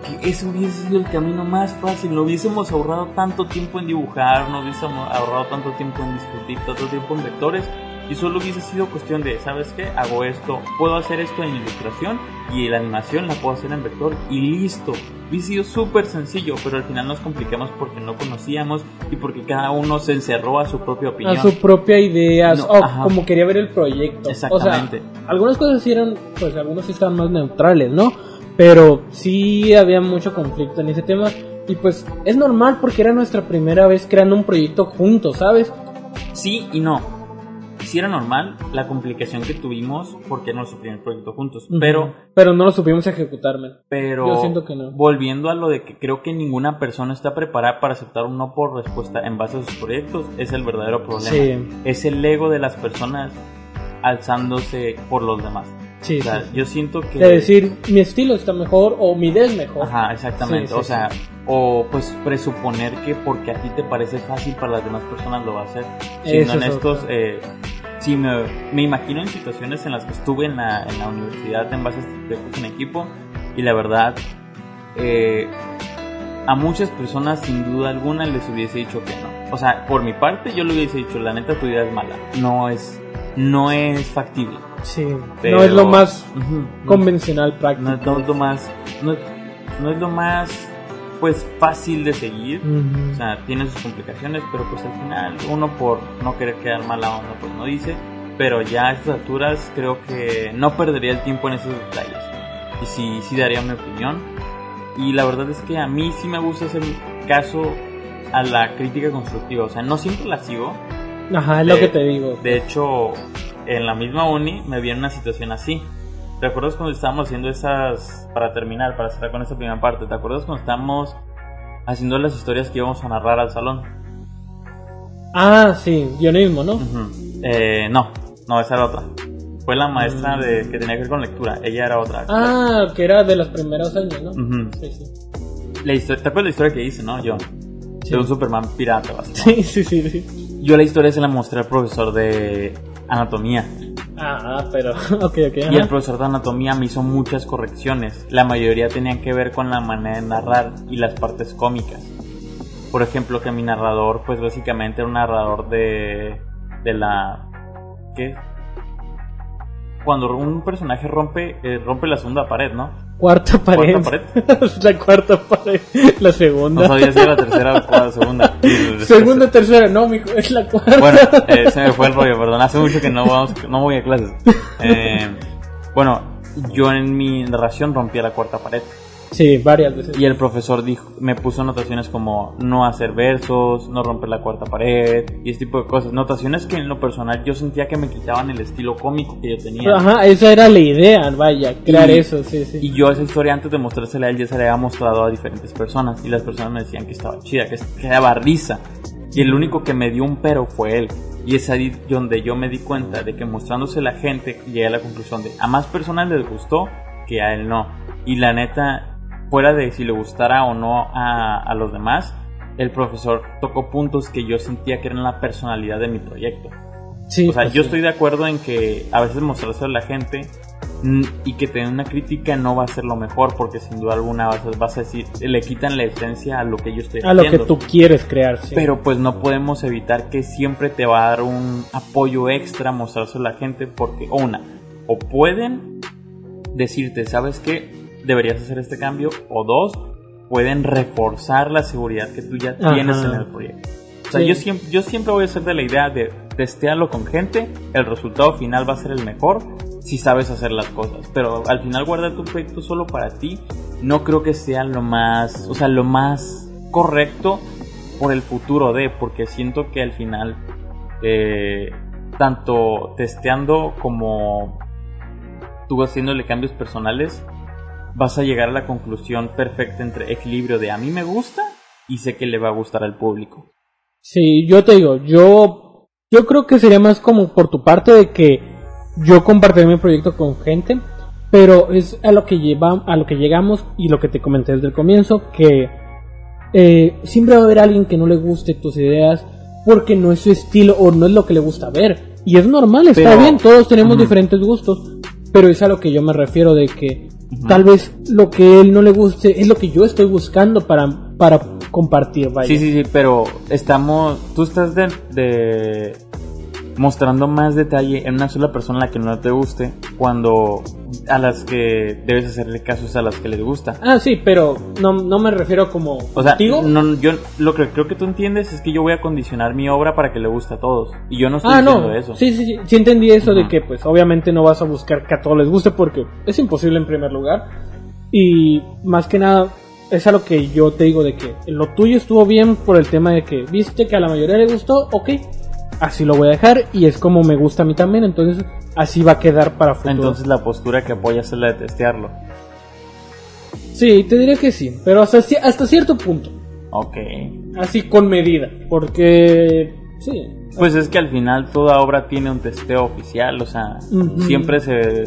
que ese hubiese sido el camino más fácil. No hubiésemos ahorrado tanto tiempo en dibujar, no hubiésemos ahorrado tanto tiempo en discutir, tanto tiempo en vectores. Y solo hubiese sido cuestión de, ¿sabes qué? Hago esto, puedo hacer esto en ilustración y la animación la puedo hacer en vector y listo. Hubiese sido súper sencillo, pero al final nos complicamos porque no conocíamos y porque cada uno se encerró a su propia opinión. a su propia idea, No, o como quería ver el proyecto. Exactamente. O sea, algunas cosas sí eran, pues algunos sí estaban más neutrales, ¿no? Pero sí había mucho conflicto en ese tema. Y pues es normal porque era nuestra primera vez creando un proyecto juntos, ¿sabes? Sí y no. Sí era normal la complicación que tuvimos porque era nuestro primer proyecto juntos. Pero, Pero no lo supimos ejecutar, man. pero, Yo siento que no. volviendo a lo de que creo que ninguna persona está preparada para aceptar un no por respuesta en base a sus proyectos, es el verdadero problema. Sí. Es el ego de las personas alzándose por los demás. Sí, o sea, sí. yo siento que... De decir, mi estilo está mejor o mi idea es mejor. Ajá, exactamente. Sí, sí, o sea, o pues presuponer que porque a ti te parece fácil para las demás personas lo va a hacer. Siendo honestos, eh, sí me, me imagino en situaciones en las que estuve en la, en la universidad en base a este en equipo y la verdad, eh, a muchas personas sin duda alguna les hubiese dicho que no. O sea, por mi parte yo le hubiese dicho, la neta tu idea es mala. No es, no es factible. Sí. Pero- No es lo más convencional práctico. no, es lo más no, no es lo más pues fácil de seguir Ujú. o sea tiene sus complicaciones pero pues al final uno por no querer quedar mala onda pues no dice pero ya a estas alturas creo que no perdería el tiempo en esos detalles y sí sí daría mi opinión y la verdad es que a mí sí me gusta hacer caso a la crítica constructiva o sea no siempre la sigo Ajá, es de- lo que te digo. de hecho, en la misma uni me vi en una situación así. ¿Te acuerdas cuando estábamos haciendo esas, para terminar, para cerrar con esta primera parte, ¿te acuerdas cuando estábamos haciendo las historias que íbamos a narrar al salón? Ah, sí, guionismo, ¿no? Ujú. Eh, no, no, esa era otra. Fue la maestra de, que tenía que ver con lectura, ella era otra. Mm. Ah, que era de los primeros años, ¿no? Sí, sí. La historia, ¿Te acuerdas la historia que hice, no? Yo, Sí. de un Superman pirata, básicamente. Sí, sí, sí, sí. Yo la historia se la mostré al profesor de anatomía. Ah, ah, pero, ok, ok. Y el profesor de anatomía me hizo muchas correcciones. La mayoría tenían que ver con la manera de narrar y las partes cómicas. Por ejemplo, que mi narrador, pues básicamente era un narrador de. de la. ¿Qué? Cuando un personaje rompe, eh, rompe la segunda pared, ¿no? Cuarta pared. ¿Cuarta pared? Es la cuarta pared. La segunda. No sabía si era la tercera o la segunda. Segunda, tercera, no, mijo, es la cuarta. Bueno, eh, se me fue el rollo, perdón. Hace mucho que no, vamos, no voy a clases. Eh, bueno, yo en mi narración rompí la cuarta pared. Sí, varias veces. Y el profesor dijo, me puso anotaciones como no hacer versos, no romper la cuarta pared y ese tipo de cosas. Notaciones que en lo personal yo sentía que me quitaban el estilo cómico que yo tenía. Ajá, esa era la idea, vaya, crear Y- eso, sí, sí. Y yo esa historia antes de mostrársela a él ya se la había mostrado a diferentes personas y las personas me decían que estaba chida, que, que daba risa. Y el único que me dio un pero fue él. Y es ahí donde yo me di cuenta de que mostrándose la gente llegué a la conclusión de a más personas les gustó que a él no. Y la neta, fuera de si le gustara o no a, a los demás, el profesor tocó puntos que yo sentía que eran la personalidad de mi proyecto. Sí, O sea, pues yo sí. estoy de acuerdo en que a veces mostrarse a la gente y que tener una crítica no va a ser lo mejor porque sin duda alguna vas a, vas a decir, le quitan la esencia a lo que yo estoy A lo que tú quieres crear, sí. Pero pues no podemos evitar que siempre te va a dar un apoyo extra mostrarse a la gente porque, o una, o pueden decirte, ¿sabes qué? Deberías hacer este cambio. O dos, pueden reforzar la seguridad que tú ya Ajá. tienes en el proyecto. O sea, Sí. yo, siempre, yo siempre voy a ser de la idea de testearlo con gente, el resultado final va a ser el mejor si sabes hacer las cosas. Pero al final guardar tu proyecto solo para ti, no creo que sea lo más, o sea, lo más correcto por el futuro de, porque siento que al final, eh, tanto testeando como tú haciéndole cambios personales, vas a llegar a la conclusión perfecta entre equilibrio de a mí me gusta y sé que le va a gustar al público. Sí, yo te digo, yo, yo creo que sería más como por tu parte de que yo compartiré mi proyecto con gente, pero es a lo que lleva, a lo que llegamos y lo que te comenté desde el comienzo, que eh, siempre va a haber alguien que no le guste tus ideas porque no es su estilo o no es lo que le gusta ver. Y es normal, está Pero- bien, todos tenemos diferentes gustos, pero es a lo que yo me refiero de que. Tal vez lo que él no le guste es lo que yo estoy buscando para, para compartir, vaya. Sí, sí, sí, pero estamos, tú estás de, de mostrando más detalle en una sola persona a la que no te guste, cuando a las que debes hacerle caso es a las que les gusta. Ah, sí, pero no, no me refiero como O sea, contigo. no, yo lo que creo que tú entiendes es que yo voy a condicionar mi obra para que le guste a todos. Y yo no estoy ah, diciendo no. eso. Sí, sí, sí, sí entendí eso de que pues obviamente no vas a buscar que a todos les guste porque es imposible en primer lugar. Y más que nada es a lo que yo te digo de que lo tuyo estuvo bien por el tema de que viste que a la mayoría le gustó, ok. Así lo voy a dejar y es como me gusta a mí también, entonces así va a quedar para futuro. Entonces la postura que apoyas es la de testearlo. sí, te diré que sí, pero hasta, hasta cierto punto. Ok. Así con medida, porque sí, Pues es que al final toda obra tiene un testeo oficial, o sea, siempre se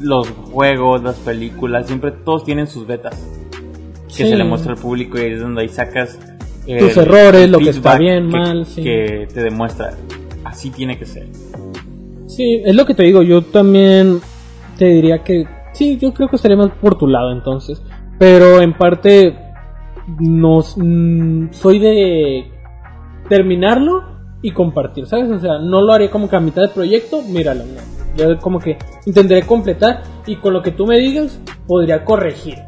los juegos, las películas, siempre todos tienen sus betas que Sí. se le muestra al público y es donde ahí sacas Tus errores, lo que está bien, que- mal, sí. que te demuestra así tiene que ser. Sí, es lo que te digo, yo también te diría que sí, yo creo que estaría más por tu lado entonces, pero en parte nos mm, soy de terminarlo y compartir, ¿sabes? O sea, no lo haría como que a mitad de proyecto, míralo, no. Yo como que intentaré completar y con lo que tú me digas podría corregir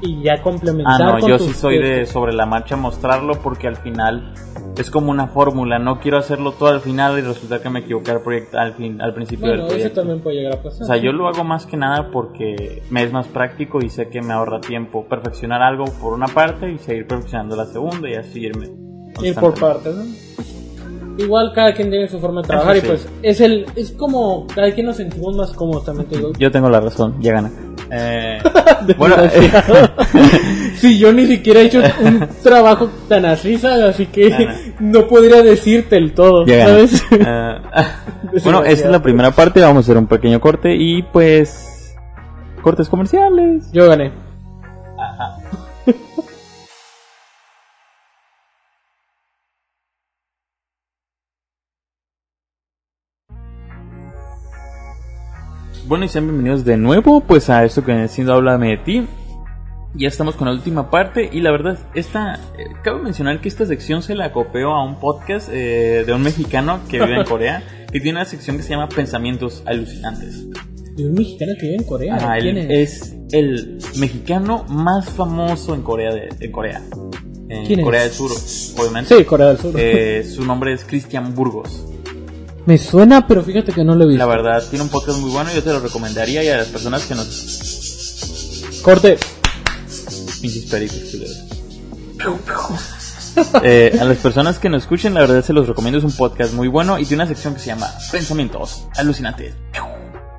y ya Ah, complementar. no, con yo sí soy de sobre la marcha mostrarlo porque al final es como una fórmula, no quiero hacerlo todo al final y resulta que me equivoqué al proyecto al fin al principio Bueno, del eso proyecto. también puede llegar a pasar. O sea, yo lo hago más que nada porque me es más práctico y sé que me ahorra tiempo perfeccionar algo por una parte y seguir perfeccionando la segunda y así irme. ir por partes, ¿no? Igual cada quien tiene su forma de trabajar Eso y pues es el es como cada quien nos sentimos más cómodos también te digo. Yo tengo la razón, ya gana. Eh, bueno, Desgraciado. sí, yo ni siquiera he hecho un trabajo tan así, ¿sabes? Así que Ajá. no podría decirte el todo. Eh, bueno, esta es la primera parte, vamos a hacer un pequeño corte y pues cortes comerciales. Yo gané. Bueno, y sean bienvenidos de nuevo pues a esto que viene siendo Háblame de ti. Ya estamos con la última parte y la verdad, esta, eh, cabe mencionar que esta sección se la copió a un podcast eh, de un mexicano que vive en Corea, que tiene una sección que se llama Pensamientos Alucinantes. De un mexicano que vive en Corea. Ajá, ¿Quién él es? es el mexicano más famoso en Corea, de, en Corea. En ¿Quién es? Corea del Sur, obviamente. Sí, Corea del Sur. Eh, su nombre es Cristian Burgos. Me suena, pero fíjate que no lo he visto. La verdad, tiene un podcast muy bueno. Yo te lo recomendaría y a las personas que nos. Corte. Pinches pericos. Eh, a las personas que nos escuchen, la verdad se los recomiendo. Es un podcast muy bueno y tiene una sección que se llama Pensamientos Alucinantes.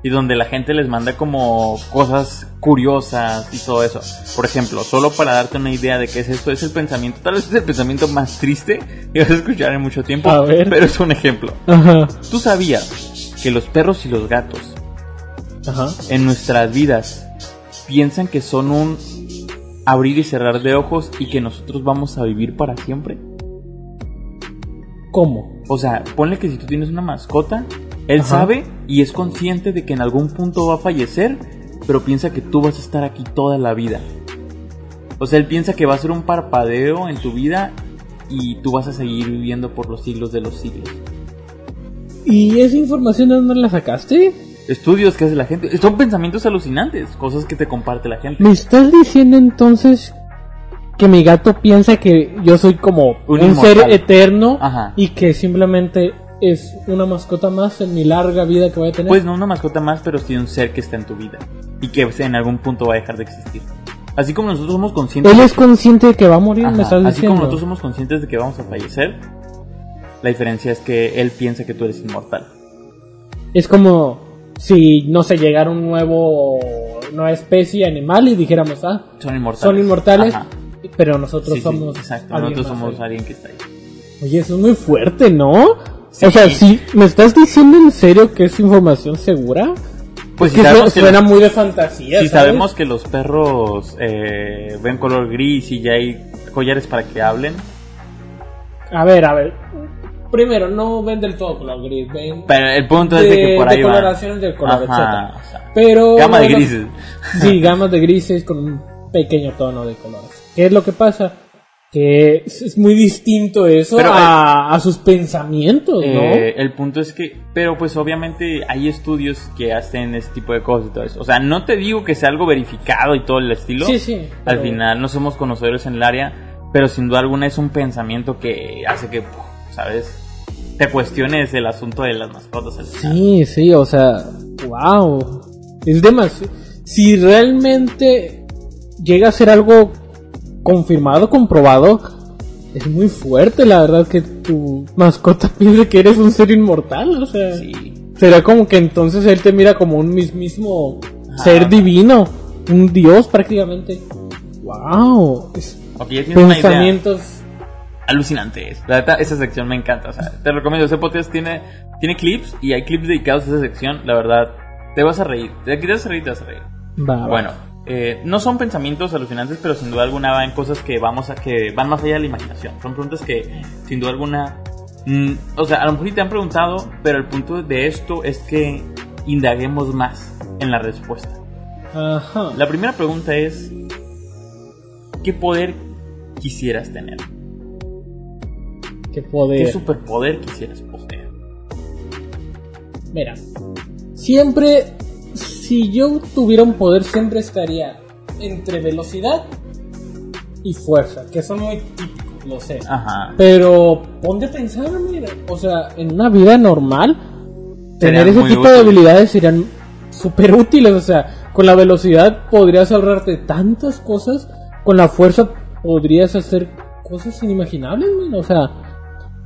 Y donde la gente les manda como cosas curiosas y todo eso. Por ejemplo, solo para darte una idea de qué es esto, es el pensamiento, tal vez es el pensamiento más triste que vas a escuchar en mucho tiempo. A ver. Pero es un ejemplo. Ajá. ¿Tú sabías que los perros y los gatos Ajá. en nuestras vidas piensan que son un abrir y cerrar de ojos y que nosotros vamos a vivir para siempre? ¿Cómo? O sea, ponle que si tú tienes una mascota, él Ajá. sabe y es consciente de que en algún punto va a fallecer, pero piensa que tú vas a estar aquí toda la vida. O sea, él piensa que va a ser un parpadeo en tu vida y tú vas a seguir viviendo por los siglos de los siglos. ¿Y esa información de dónde la sacaste? Estudios que hace la gente, son pensamientos alucinantes, cosas que te comparte la gente. ¿Me estás diciendo entonces que mi gato piensa que yo soy como Un un, ser eterno Ajá. y que simplemente es una mascota más en mi larga vida que voy a tener? Pues no una mascota más, pero sí un ser que está en tu vida y que en algún punto va a dejar de existir. Así como nosotros somos conscientes, Él es consciente de que va a morir, Ajá, me estás así diciendo. como nosotros somos conscientes de que vamos a fallecer, la diferencia es que él piensa que tú eres inmortal. Es como si, no sé, llegara un nuevo, nueva especie animal y dijéramos, ah, Son inmortales. son inmortales, Ajá. pero nosotros Sí, sí, somos... exacto. Nosotros somos alguien que está ahí. Oye, eso es muy fuerte, ¿no? Sí. O sea, sí, ¿me estás diciendo en serio que es información segura? Pues que si sabemos, que suena los, muy de fantasía. si ¿sabes? sabemos que los perros eh, ven color gris y ya hay collares para que hablen, A ver, a ver. Primero, no ven del todo color gris, ven pero el punto es de, de que por de ahí va. coloraciones del color, Ajá, etcétera. o sea, Pero Gama de grises. Sí, gamas de grises con un pequeño tono de colores. ¿Qué es lo que pasa? Que es, muy distinto eso Pero, a, a sus pensamientos, ¿no? Eh, el punto es que, pero pues obviamente hay estudios que hacen ese tipo de cosas y todo eso. O sea, no te digo que sea algo verificado y todo el estilo. sí, sí. Al pero- final no somos conocedores en el área, pero sin duda alguna es un pensamiento que hace que, ¿sabes? Te cuestiones el asunto de las mascotas. al final. Sí, sí, o sea, wow. Es demasiado. Si realmente llega a ser algo confirmado, comprobado, es muy fuerte, la verdad, que tu mascota piense que eres un ser inmortal. O sea, Sí. será como que entonces él te mira como un mismísimo Ajá. ser divino, un dios prácticamente. Wow. Es Ok, ya tienes una idea. pensamientos. Alucinantes. La neta, esa sección me encanta. O sea, te recomiendo. Ese podcast tiene, tiene clips y hay clips dedicados a esa sección. La verdad, Te vas a reír. De aquí te vas a reír, te vas a reír. Va, va. Eh, no son pensamientos alucinantes, pero sin duda alguna van cosas que vamos a que van más allá de la imaginación. Son preguntas que sin duda alguna, mm, o sea, a lo mejor te han preguntado, pero el punto de esto es que indaguemos más en la respuesta. Ajá. La primera pregunta es, ¿qué poder quisieras tener? Qué ¿Qué poder. superpoder quisieras poseer? Mira, siempre, si yo tuviera un poder, siempre estaría entre velocidad y fuerza, que son muy típicos, lo sé. Ajá. Pero ponte a pensar, mira, o sea, en una vida normal, tener ese tipo de habilidades serían súper útiles, o sea, con la velocidad podrías ahorrarte tantas cosas, con la fuerza podrías hacer cosas inimaginables, man, o sea,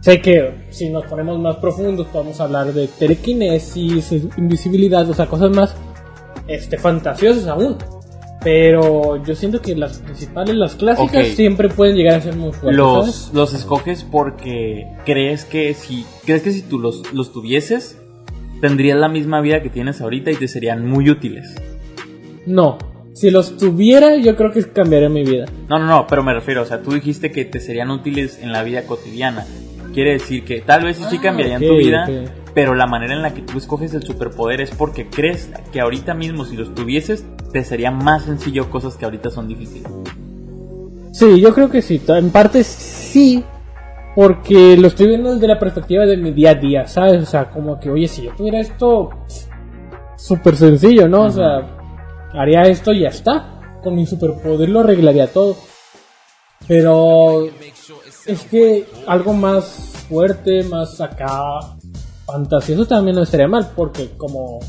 sé que si nos ponemos más profundos podemos hablar de telequinesis, invisibilidad, o sea, cosas más este fantasiosas aún. Pero yo siento que las principales, las clásicas, siempre pueden llegar a ser muy fuertes. ¿sabes? Los, los escoges porque crees que si crees que si tú los, los tuvieses tendrías la misma vida que tienes ahorita y te serían muy útiles. No. Si los tuviera, yo creo que cambiaría mi vida. No, no, no, pero me refiero, o sea, tú dijiste que te serían útiles en la vida cotidiana. Quiere decir que tal vez sí, Ah, cambiarían tu vida. Pero la manera en la que tú escoges el superpoder es porque crees que ahorita mismo si los tuvieses te sería más sencillo cosas que ahorita son difíciles. Sí, yo creo que sí. En parte sí. Porque lo estoy viendo desde la perspectiva de mi día a día, ¿sabes? O sea, como que, oye, si yo tuviera esto súper sencillo, ¿no? O sea, haría esto y ya está. Con mi superpoder lo arreglaría todo. Pero es que algo más fuerte, más acá, fantasioso también no estaría mal. Porque como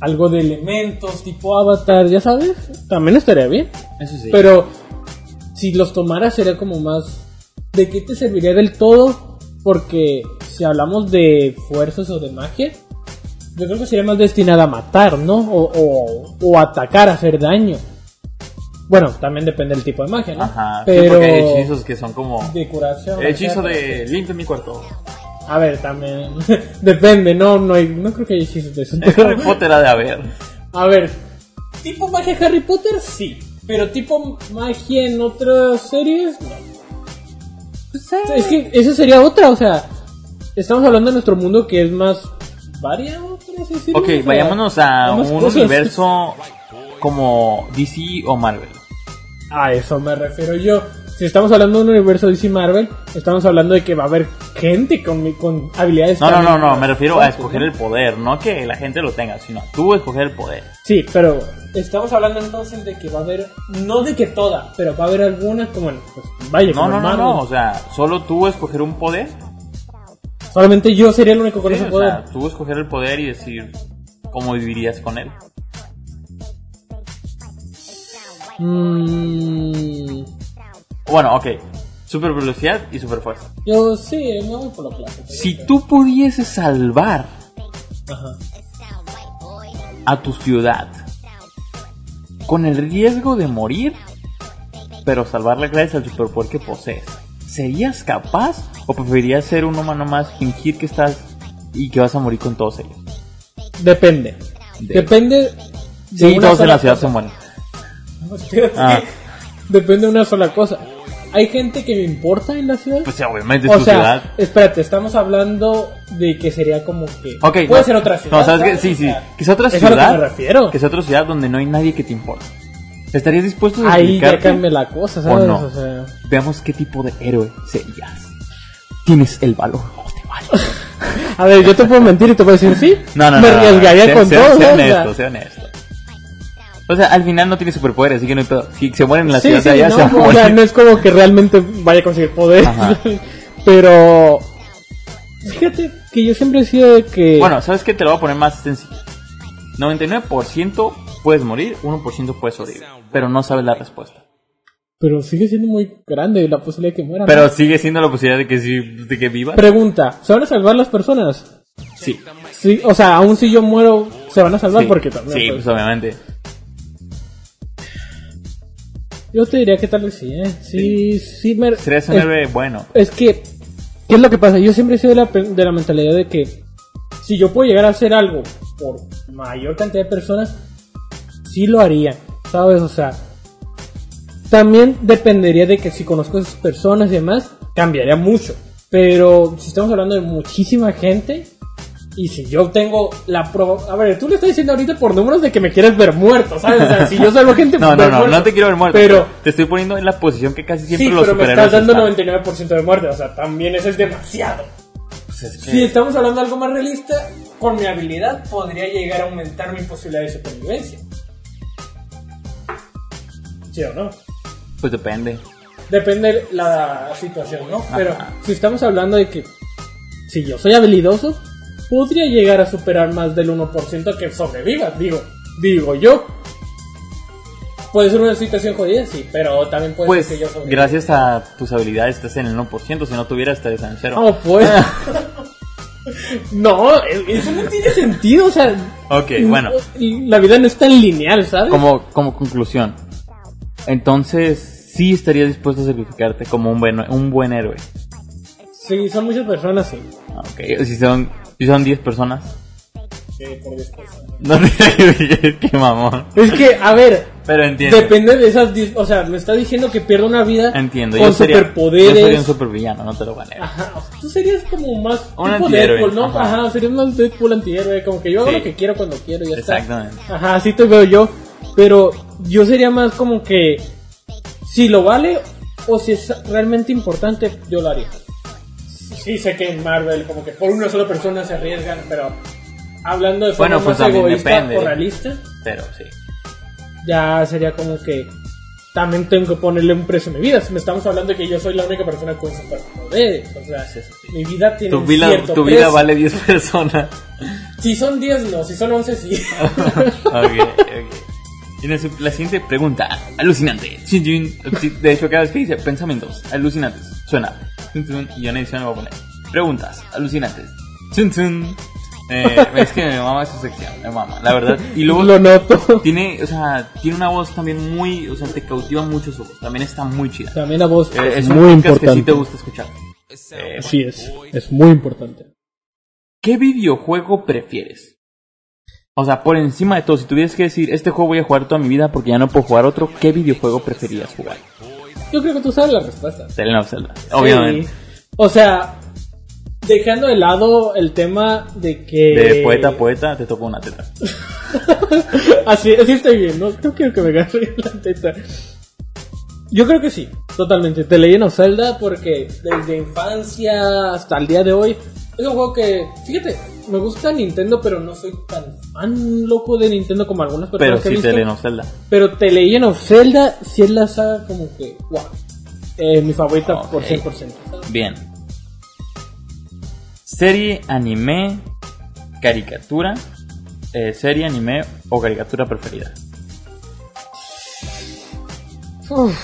algo de elementos tipo avatar, ya sabes, también estaría bien. Eso sí. Pero si los tomara sería como más... ¿De qué te serviría del todo? Porque si hablamos de fuerzas o de magia, yo creo que sería más destinada a matar, ¿no? O, o, o atacar, hacer daño. Bueno, también depende del tipo de magia, ¿no? Ajá, sí, Pero... porque hay hechizos que son como De curación. hechizo de limpia mi cuarto. A ver, también... depende, no, no, hay, no creo que haya hechizos de eso. Harry Potter ha de haber. A ver, tipo magia Harry Potter, sí. Pero tipo magia en otras series, no. Es que esa sería otra, o sea, estamos hablando de nuestro mundo que es más variado, por así decirlo. Ok, o sea, vayámonos a un cosas. universo como DC o Marvel. A eso me refiero yo. Si estamos hablando de un universo DC Marvel, estamos hablando de que va a haber gente con, con habilidades. No, no, no, no, me refiero a escoger el poder, no que la gente lo tenga, sino tú escoger el poder. Sí, pero estamos hablando entonces de que va a haber, no de que toda, pero va a haber algunas como, bueno, pues vaya, No, como no, no, Marvel. no, o sea, solo tú escoger un poder. Solamente yo sería el único con Sí, ese o poder. sea, tú escoger el poder y decir cómo vivirías con él. Mm, Bueno, ok, super velocidad y super fuerza. yo sí, me voy por lo clásico. Si tú pudieses salvar Ajá. a tu ciudad con el riesgo de morir, pero salvarla gracias al superpoder que posees, ¿serías capaz o preferirías ser un humano más, fingir que estás y que vas a morir con todos ellos? Depende. De- Depende. de Sí, una todos en la ciudad se cosa. mueren. Ah. Depende de una sola cosa. ¿Hay gente que me importa en la ciudad? Pues sí, obviamente es o tu sea, ciudad. espérate, estamos hablando de que sería como que. Ok, puede no, ser otra ciudad. No, ¿sabes? ¿sabes? Sí, sí. sea, Que sea otra es a lo que ciudad. me refiero. Que sea otra ciudad donde no hay nadie que te importe. ¿Estarías dispuesto a Ahí ya cambia la cosa, ¿sabes? ¿O no? O sea, Veamos qué tipo de héroe serías. ¿Tienes el valor o te vale? a ver, yo te puedo mentir y te puedo decir sí. No, no, me no, no, arriesgaría sea- con sea- todo. Sea ¿no? O honesto, sea, sea honesto. O sea, al final no tiene superpoderes, así que no hay pedo. Si se mueren en la sí, ciudad sí, allá, no, se va a o sea, morir. no es como que realmente vaya a conseguir poder. Pero. Fíjate que yo siempre he sido de que. Bueno, ¿sabes qué? Te lo voy a poner más sencillo. 99% puedes morir, 1% puedes sobrevivir. Pero no sabes la respuesta. Pero sigue siendo muy grande la posibilidad de que muera. Pero ¿no? sigue siendo la posibilidad de que, sí, de que vivas. Pregunta: ¿se van a salvar las personas? Sí. Sí, o sea, aún si yo muero, se van a salvar Sí, porque también. sí, pues, pues obviamente. Yo te diría que tal vez sí, ¿eh? Sí, sí, me. Serías un es, bueno. es que. ¿Qué es lo que pasa? Yo siempre he sido de la, de la mentalidad de que. Si yo puedo llegar a hacer algo por mayor cantidad de personas, sí lo haría, ¿sabes? O sea, también dependería de que si conozco a esas personas y demás, cambiaría mucho. Pero si estamos hablando de muchísima gente, y si yo tengo la prueba. A ver, tú le estás diciendo ahorita por números de que me quieres ver muerto, ¿sabes? O sea, si yo salvo gente. No, no, no, muerto, no te quiero ver muerto. Pero. te estoy poniendo en la posición que casi siempre Sí, los pero me estás dando están. 99% de muerte, o sea, también eso es demasiado. Pues es que- Si estamos hablando de algo más realista, con mi habilidad podría llegar a aumentar mi posibilidad de supervivencia. ¿Sí o no? Pues depende. Depende la situación, ¿no? Pero si estamos hablando de que si yo soy habilidoso, podría llegar a superar más del 1% que sobreviva, digo, digo yo. Puede ser una situación jodida, sí, pero también puede Pues ser que yo sobreviva. gracias a tus habilidades estás en el 1%, si no tuvieras estarías en cero. No, pues. no, e- eso no tiene sentido, o sea. Ok, bueno. La vida no es tan lineal, ¿sabes? Como, como conclusión. Entonces, sí estarías dispuesto a sacrificarte como un buen, un buen héroe. Sí, son muchas personas, sí. Ok, si son, si son 10 personas. Sí, por diez personas. No te qué mamón. Es que, a ver, Pero entiendo. Depende de esas. dis- O sea, me está diciendo que pierdo una vida Entiendo. con yo sería, superpoderes. Yo sería un supervillano, no te lo gané. Ajá, o sea, tú serías como más Un tipo Deadpool, ¿no? ajá. Ajá, serías más Deadpool antihéroe, como que yo hago Sí. lo que quiero cuando quiero y ya está. Exactamente. Ajá, así te veo yo, pero yo sería más como que si lo vale o si es realmente importante, yo lo haría. Sí, sé que en Marvel como que por una sola persona se arriesgan, pero hablando de forma Bueno, pues más egoísta depende. o realista, Pero sí. ya sería como que también tengo que ponerle un precio a mi vida. Si me estamos hablando de que yo soy la única persona con superpoderes, o sea, Sí, sí, mi vida tiene Tu un vida, cierto tu vida precio. vale 10 personas. Si son 10, no, si son 11, sí. ok, ok. La, siguiente pregunta, alucinante. De hecho, cada vez que dice pensamientos alucinantes, suena. Tun, tun, y yo en edición le voy a poner preguntas alucinantes. Tun, tun. Eh, es que me mama esa sección, me mama, la verdad. Y luego lo noto. tiene, o sea, tiene una voz también muy, o sea, te cautiva mucho su voz. También está muy chida. También la voz Eh, es, muy podcast que sí importante. te gusta escuchar. Eh, Así es, es muy importante. ¿Qué videojuego prefieres? O sea, por encima de todo, si tuvieras que decir, este juego voy a jugar toda mi vida porque ya no puedo jugar otro, ¿qué videojuego preferías jugar? Yo creo que tú sabes la respuesta. The Legend of Zelda, obviamente. Sí. O sea, dejando de lado el tema de que... De poeta a poeta te toca una teta. así, así estoy bien, ¿no? No quiero que me agarre la teta. Yo creo que sí, totalmente. The Legend of Zelda porque desde infancia hasta el día de hoy es un juego que, fíjate, me gusta Nintendo, pero no soy tan fan loco de Nintendo como algunas personas Pero que sí, visto. Of Zelda. Pero The Legend of Zelda sí es la saga como que, wow, eh, mi favorita por Ok. 100%. ¿sabes? Bien. Serie, anime, caricatura, eh, serie, anime o caricatura preferida. Uf,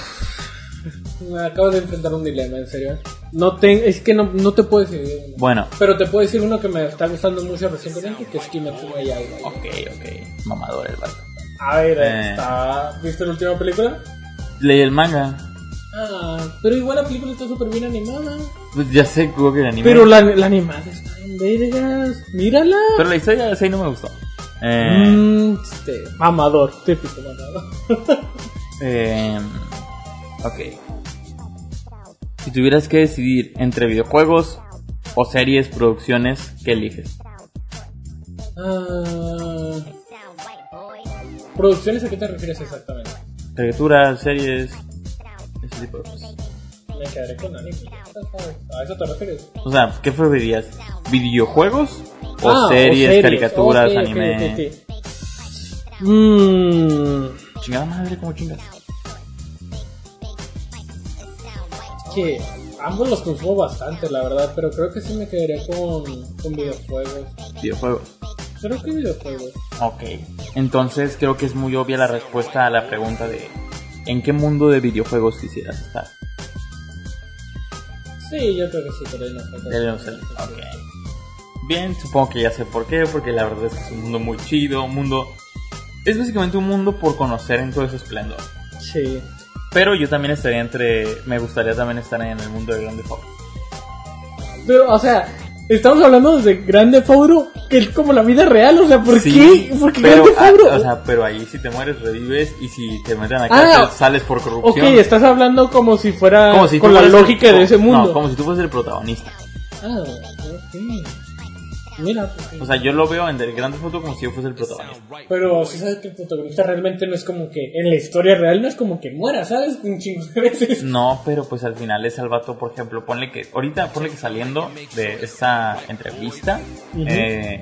me acabo de enfrentar un dilema, en serio. No te, es que no, no te puedo decir uno. Bueno, Pero te puedo decir uno que me está gustando mucho recientemente, que es Kimetsu no Yaiba. ok, ok, mamador el vato. A ver, Eh. está... ¿viste la última película? Leí el manga. Ah, pero igual la película está súper bien animada. Pues ya sé creo que el anime. Pero la, la animada está en vergas. Mírala. Pero la historia de ese no me gustó. Eh, Mm, este, mamador, típico mamador. Eh, ok. Si tuvieras que decidir entre videojuegos o series, producciones, ¿qué eliges? Ah, ¿Producciones a qué te refieres exactamente? Caricaturas, series, ese tipo de cosas. Me quedaré con anime. ¿A eso te refieres? O sea, ¿qué preferirías? ¿Videojuegos o Ah, series, caricaturas, anime? ok, ok. Mm, Chingada madre, ¿cómo chingas? Que ambos los consumo bastante, la verdad, pero creo que sí me quedaría con, con videojuegos. Videojuegos. Creo que videojuegos. Ok. Entonces creo que es muy obvia la respuesta a la pregunta de ¿en qué mundo de videojuegos quisieras estar? Sí, yo creo que sí, pero no sé. Ya no sé. Ok. Bien, supongo que ya sé por qué, porque la verdad es que es un mundo muy chido, un mundo... Es básicamente un mundo por conocer en todo su esplendor. Sí. Pero yo también estaría entre... Me gustaría también estar en el mundo de Grande Fox. Pero, o sea, Estamos hablando de Grande Fauro, que es como la vida real, o sea, ¿por Sí, qué? Porque Grande ah, Fauro... o sea, pero ahí si te mueres revives y si te meten a Ah, cárcel sales por ok, corrupción. estás hablando como si fuera como si con la fueras el- lógica de ese mundo. No, como si tú fueras el protagonista. Ah, ok. Mira, pues, O sea, yo lo veo en el grande foto como si yo fuese el protagonista. pero si sabes que el protagonista realmente no es como que en la historia real no es como que muera, ¿sabes? Un chingo de veces. No, pero pues al final es al vato, por ejemplo, ponle que, ahorita ponle que saliendo de esa entrevista, eh,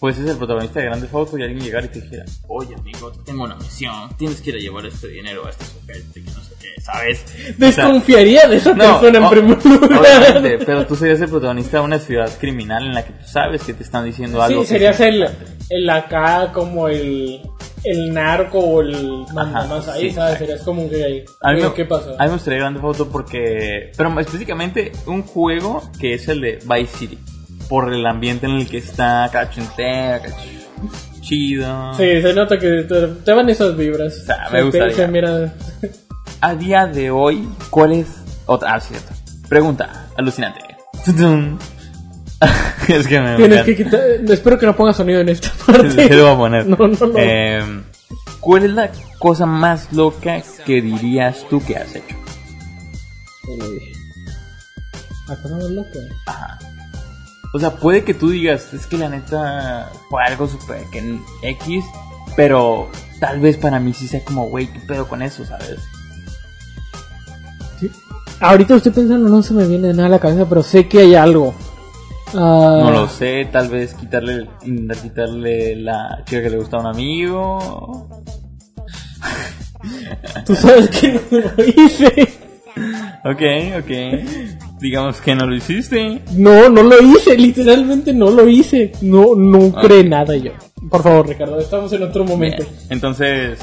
pues es el protagonista de Grande Foto y alguien llegara y te dijera, oye amigo, te tengo una misión, tienes que ir a llevar este dinero a este sujeto que no sé qué, ¿sabes? O sea, Desconfiaría de esa No, persona en o- primer lugar. obviamente, pero tú serías el protagonista de una ciudad criminal en la que tú sabes que te están diciendo algo. Sí, serías el, el acá como el, el narco o el mandamás ahí, sí, ¿sabes? Serías como que ahí. A mí, ¿Qué pasa? a mí me gustaría Grande Foto porque. Pero específicamente un juego que es el de Vice City. Por el ambiente en el que está, cachentera, chido. Sí, se nota que te, te van esas vibras. sea, me Se- gustaría. se mira- A día de hoy, ¿cuál es. Otra, ah, cierto. Pregunta, alucinante. Es que me. Tienes me- que quitar. Espero que no pongas sonido en esta parte. ¿Qué le voy a poner? No, no, no. Eh, ¿Cuál es la cosa más loca que dirías tú que has hecho? Ah, cosa más loca. Ajá. O sea, puede que tú digas, es que la neta fue algo súper que en X, pero tal vez para mí sí sea como, güey, ¿qué pedo con eso, sabes? Sí. Ahorita estoy pensando, no se me viene nada a la cabeza, pero sé que hay algo. Ah, No lo sé, tal vez quitarle, quitarle la chica que le gusta a un amigo. Tú sabes que no lo hice. Ok, ok. Digamos que no lo hiciste. No, no lo hice, literalmente no lo hice. No, no cree nada yo. Por favor, Ricardo, estamos en otro momento. Bien. Entonces,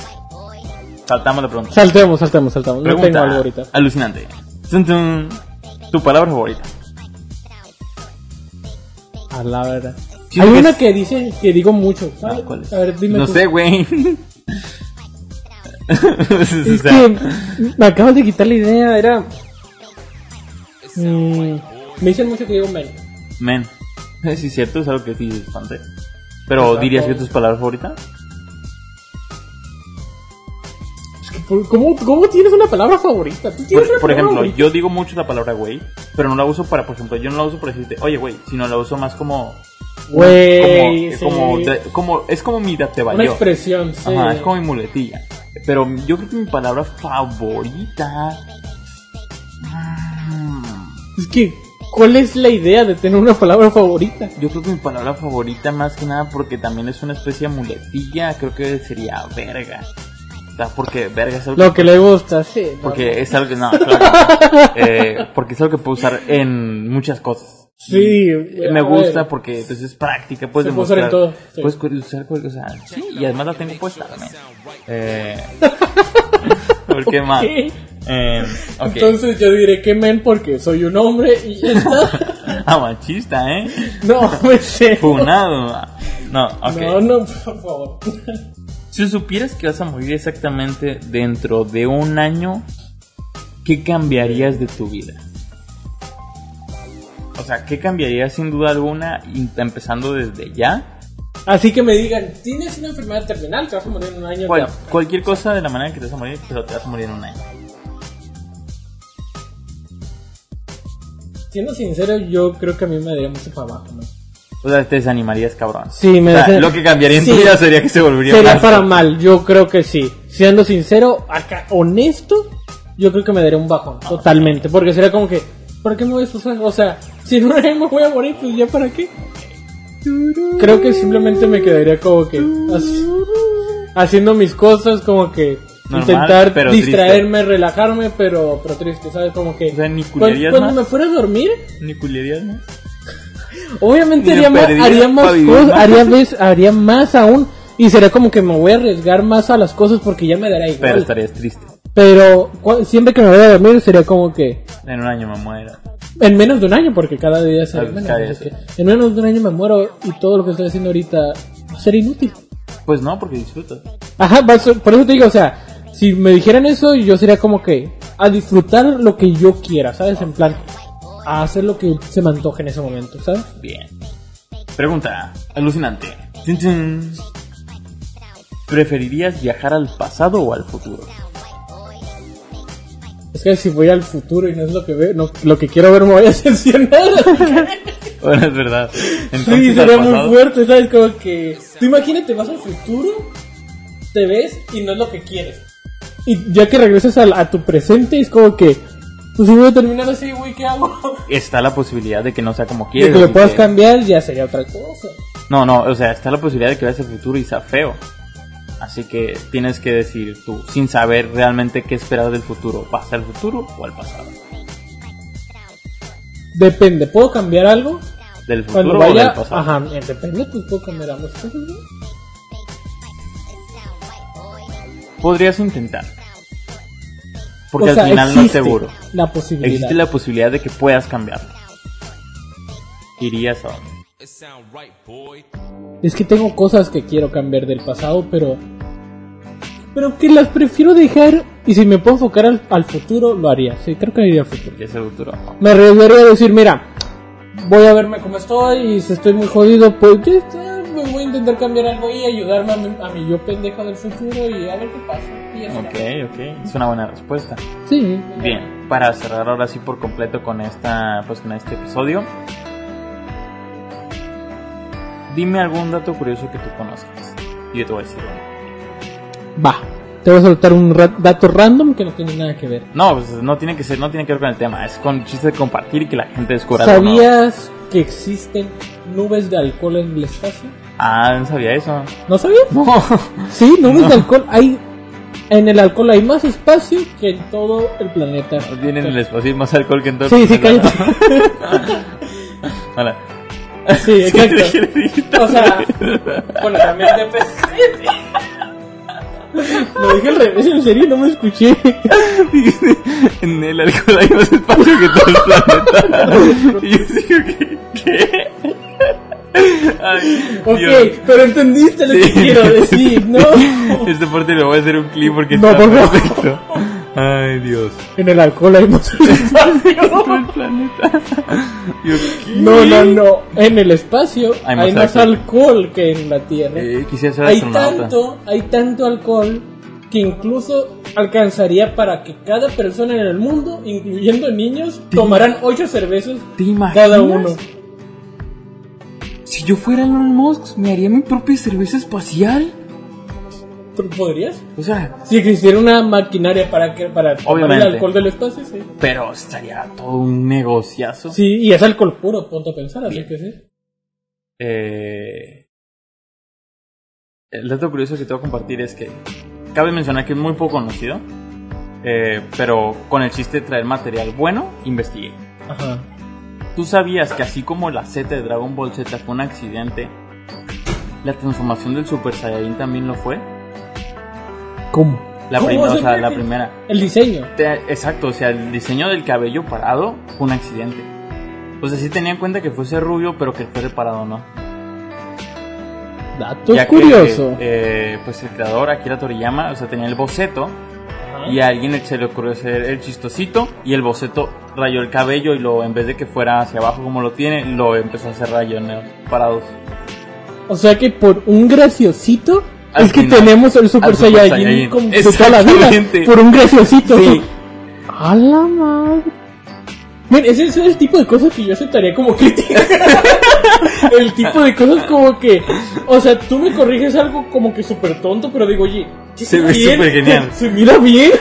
saltamos la pregunta. Saltemos, saltemos, saltemos. No tengo Pregunta algo ahorita. alucinante. Tu palabra favorita. A la verdad. Sí, Hay una es- que dice que digo mucho. Ah, ¿sabes? ¿cuál es? A ver, dime no tú. sé, güey. Es que me acabas de quitar la idea, era... Mm, me dicen mucho que digo men. Men. Sí, es cierto, es algo que sí es bastante. Pero Exacto. dirías que es tu palabra favorita. Es que, ¿por- ¿cómo, ¿Cómo tienes una palabra favorita? ¿Tú Por, tienes una por palabra ejemplo, favorita? yo digo mucho la palabra güey, pero no la uso para, por ejemplo, yo no la uso para decirte, oye güey, sino la uso más como. Güey, como, como, sí. es como mi te Una expresión, sí. Ajá, es como mi muletilla. Pero yo creo que mi palabra favorita. Es que, ¿cuál es la idea de tener una palabra favorita? Yo creo que mi palabra favorita, más que nada, porque también es una especie de muletilla, creo que sería verga. O sea, porque verga es algo Lo que le gusta, sí. ¿no? Porque es algo que. No, claro. Eh, porque es algo que puedo usar en muchas cosas. Sí, Me gusta ver. porque pues, es práctica, puedes Se puede usar demostrar. en todo, sí. Puedes usar cualquier cosa. Sí, y además la tengo puesta también. Eh, ¿Por qué más? Ok. Eh. Entonces yo diré que men porque soy un hombre y ya está. Ah, machista, ¿eh? no, me sé. Funado. No. No, no, por favor. Si supieras que vas a morir exactamente dentro de un año, ¿qué cambiarías de tu vida? O sea, ¿qué cambiarías sin duda alguna, empezando desde ya? Así que me digan, tienes una enfermedad terminal, te vas a morir en un año. Cual- ya. cualquier cosa de la manera que te vas a morir, pero te vas a morir en un año. Siendo sincero, yo creo que a mí me daría mucho para abajo, ¿no? O sea, te desanimarías, cabrón. Sí, me O sea, lo que cambiaría en tu Sí. vida sería que se volvería Sería más- para mal, yo creo que sí. Siendo sincero, acá, honesto, yo creo que me daría un bajón, totalmente. Porque sería como que, ¿para qué me voy a esforzar? O sea, si año me voy a morir, pues ya para qué. Creo que simplemente me quedaría como que así- haciendo mis cosas, como que Normal, intentar pero distraerme, relajarme, pero, pero triste, ¿sabes? Como que O sea, ni cuando, más. me fuera a dormir, Ni culerías, ¿no? Obviamente haría más, haría más cosas, más. haría, vez- haría más aún. Y sería como que me voy a arriesgar más a las cosas porque ya me dará Pero igual. estarías triste. Pero siempre que me voy a dormir sería como que En un año me muero. En menos de un año, porque cada día Ah, menos. que en menos de un año me muero y todo lo que estoy haciendo ahorita va a ser inútil. Pues no, porque disfrutas. Ajá, por eso te digo, o sea, si me dijeran eso, yo sería como que a disfrutar lo que yo quiera, ¿sabes? En plan, a hacer lo que se me antoje en ese momento, ¿sabes? Bien. Pregunta alucinante. ¿Preferirías viajar al pasado o al futuro? Que si voy al futuro y no es lo que veo, no, lo que quiero ver me voy a decepcionar. Bueno, es verdad. sí, Entonces, al sería muy fuerte, ¿sabes? Como que. Tú imagínate, vas al futuro, te ves y no es lo que quieres. Y ya que regresas al- a, tu presente, es como que. Pues si voy a terminar así, güey, ¿qué hago? Está la posibilidad de que no sea como quieres. que lo puedas que- cambiar ya sería otra cosa. No, no, o sea, está la posibilidad de que veas el futuro y sea feo. Así que tienes que decir tú, sin saber realmente qué esperar del futuro, ¿vas al futuro o al pasado? Depende, ¿puedo cambiar algo? ¿Del futuro o del pasado? Ajá, depende, pues puedo cambiar ambas cosas, ¿no? Podrías intentar. Porque O sea, al final no es seguro. La posibilidad. Existe la posibilidad de que puedas cambiarlo. Irías a dónde? Es que tengo cosas que quiero cambiar del pasado, pero. Pero que las prefiero dejar. Y si me puedo enfocar al, al futuro, lo haría. Sí, creo que iría al futuro. Irías al futuro. Me arriesgaría a decir, mira, voy a verme cómo estoy. Y si estoy muy jodido, pues ya está, me voy a intentar cambiar algo y ayudarme a mi, a mi yo pendeja del futuro y a ver qué pasa. Y eso. Ok, ok. Es una buena respuesta. Sí. Bien, para cerrar ahora sí por completo con esta, pues con este episodio. Dime algún dato curioso que tú conozcas. Y yo te voy a decir uno. Va. Te voy a soltar un ra- dato random que no tiene nada que ver. No, pues no tiene que ser, no tiene que ver con el tema. Es con chiste de compartir y que la gente descubra algo. ¿Sabías que existen nubes de alcohol en el espacio? Ah, no sabía eso. ¿No sabías? No. Sí, nubes de alcohol. Hay, en el alcohol hay más espacio que en todo el planeta. Tienen el espacio más alcohol que en todo Sí, el sí, planeta. cállate. Hola. Sí, exacto. O sea, bueno, también depende. Lo dije al revés, en serio, no me escuché. Dijiste, en el alcohol hay más espacio que todo el planeta. y yo dije, ¿qué? ¿Qué? Ay, Ok, Dios. pero entendiste lo que Sí. quiero decir, ¿no? Este parte le voy a hacer un clip porque No, está por favor. perfecto. Ay, Dios. En el alcohol hay más Todo espacio. el planeta. No, no, no. En el espacio Hay hay más alcohol. que en la Tierra. Eh, quisiera ser hay tanto, hay tanto alcohol que incluso alcanzaría para que cada persona en el mundo, incluyendo niños, tomaran ocho cervezas ¿Te imaginas? cada uno. Si yo fuera Elon Musk, me haría mi propia cerveza espacial. ¿Tú podrías? O sea, Si existiera una maquinaria para que para Obviamente. el alcohol del espacio, sí. pero estaría todo un negociazo. Sí, y es alcohol puro, ponte a pensar, así Bien. que sí. Eh, el dato curioso que te voy a compartir es que cabe mencionar que es muy poco conocido, eh, pero con el chiste de traer material bueno, investigué. Ajá. ¿Tú sabías que así como la Z de Dragon Ball Z fue un accidente, la transformación del Super Saiyajin también lo fue? ¿Cómo? La, ¿Cómo prim- o se sea, la que- primera. El diseño. Te- exacto, o sea, el diseño del cabello parado fue un accidente. O sea, sí tenía en cuenta que fuese rubio, pero que fue reparado, ¿no? Dato Ya que, curioso. eh, pues el creador, Akira Toriyama, o sea, tenía el boceto y a alguien se le ocurrió hacer el chistosito y el boceto rayó el cabello y lo, en vez de que fuera hacia abajo como lo tiene, lo empezó a hacer rayones parados. O sea que por un graciosito Al es que final, tenemos el Super Super Saiyajin Saiyajin. como de toda la vida. Por un graciosito. Sí. A la madre. Mira, ese es el tipo de cosas que yo aceptaría como crítica. el tipo de cosas como que, o sea, tú me corriges algo como que súper tonto, pero digo, oye, ¿qué Se ve súper genial. Se mira bien.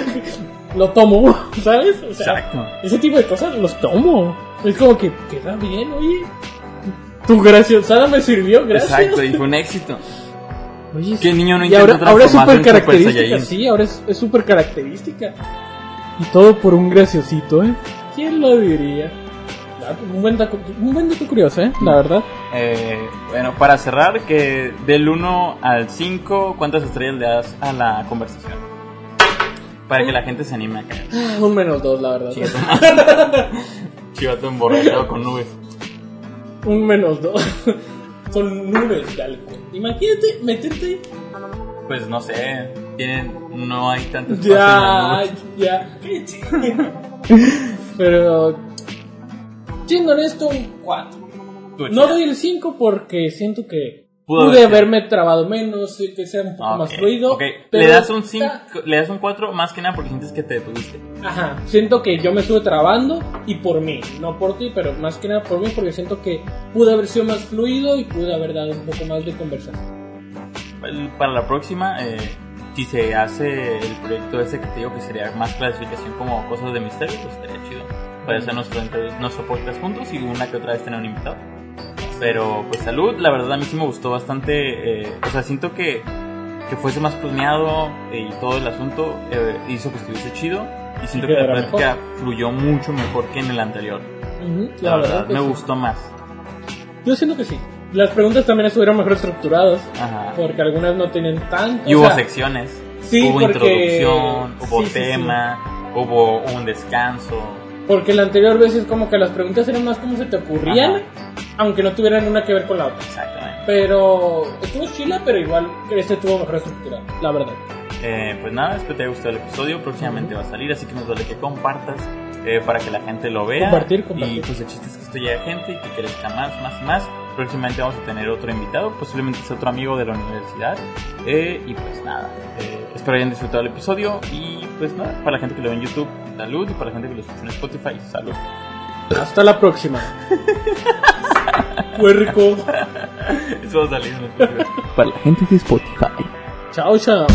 Lo tomo, ¿sabes? O sea, Exacto. ese tipo de cosas los tomo. Es como que queda bien, oye. Tu graciosada me sirvió, gracias. Exacto, y fue un éxito. Oye, ¿Qué niño no y ahora, ahora es súper característica, sí, ahora es súper característica. Y todo por un graciosito, ¿eh? ¿Quién lo diría? Ah, Un buen dato, un buen dato curioso, ¿eh? La verdad. Eh, bueno, para cerrar, que del 1 al 5, ¿cuántas estrellas le das a la conversación? Para que la gente se anime a caer. Un menos dos, la verdad. Chivato emborrachado con nubes. Un menos dos. Con nubes de alcohol. Imagínate meterte. Pues no sé, tienen, no hay tanto espacio en las Ya, nubes. ya. Pero. siendo honesto, un 4. Tú, No doy el 5 porque siento que Pudo pude haberme trabado menos, y que sea un poco más fluido. ok. pero Le das un está- 5, le das un 4 más que nada porque sientes que te detuviste. Ajá, siento que yo me estuve trabando y por mí, no por ti, pero más que nada por mí porque siento que pude haber sido más fluido y pude haber dado un poco más de conversación. Para la próxima, eh, si se hace el proyecto ese que te digo que sería más clasificación como cosas de misterio, pues estaría chido. Para hacer nuestro, nuestro podcast juntos y una que otra vez tener un invitado. Pero pues salud, la verdad a mí sí me gustó bastante. eh, o sea, siento que, que fuese más planeado eh, y todo el asunto eh, hizo que estuviese chido. Y siento Y que la quedara plática fluyó mucho mejor que en el anterior. La, verdad, me sí. gustó más. Yo siento que sí. Las preguntas también estuvieron mejor estructuradas Ajá. porque algunas no tienen tanto. Y o hubo sea, secciones. sí, hubo porque- introducción, hubo sí, sí, sí. tema, hubo un descanso. Porque la anterior vez es como que las preguntas eran más como se te ocurrían, Ajá. aunque no tuvieran una que ver con la otra. Exactamente. Pero estuvo chila, pero igual que este tuvo mejor estructura, la verdad. Eh, pues nada, espero te haya gustado el episodio. Próximamente va a salir, así que nos vale que compartas eh, para que la gente lo vea. Compartir, compartir. Y pues el chiste es que esto llegue a gente y que crezca más, más y más. Próximamente vamos a tener otro invitado, posiblemente sea otro amigo de la universidad. Eh, y pues nada, eh, espero hayan disfrutado el episodio. Y pues nada, para la gente que lo ve en YouTube, salud. Y para la gente que lo escucha en Spotify, salud. Hasta la próxima. Puerco. Eso va a salir en. Para la gente de Spotify. Chao, chao.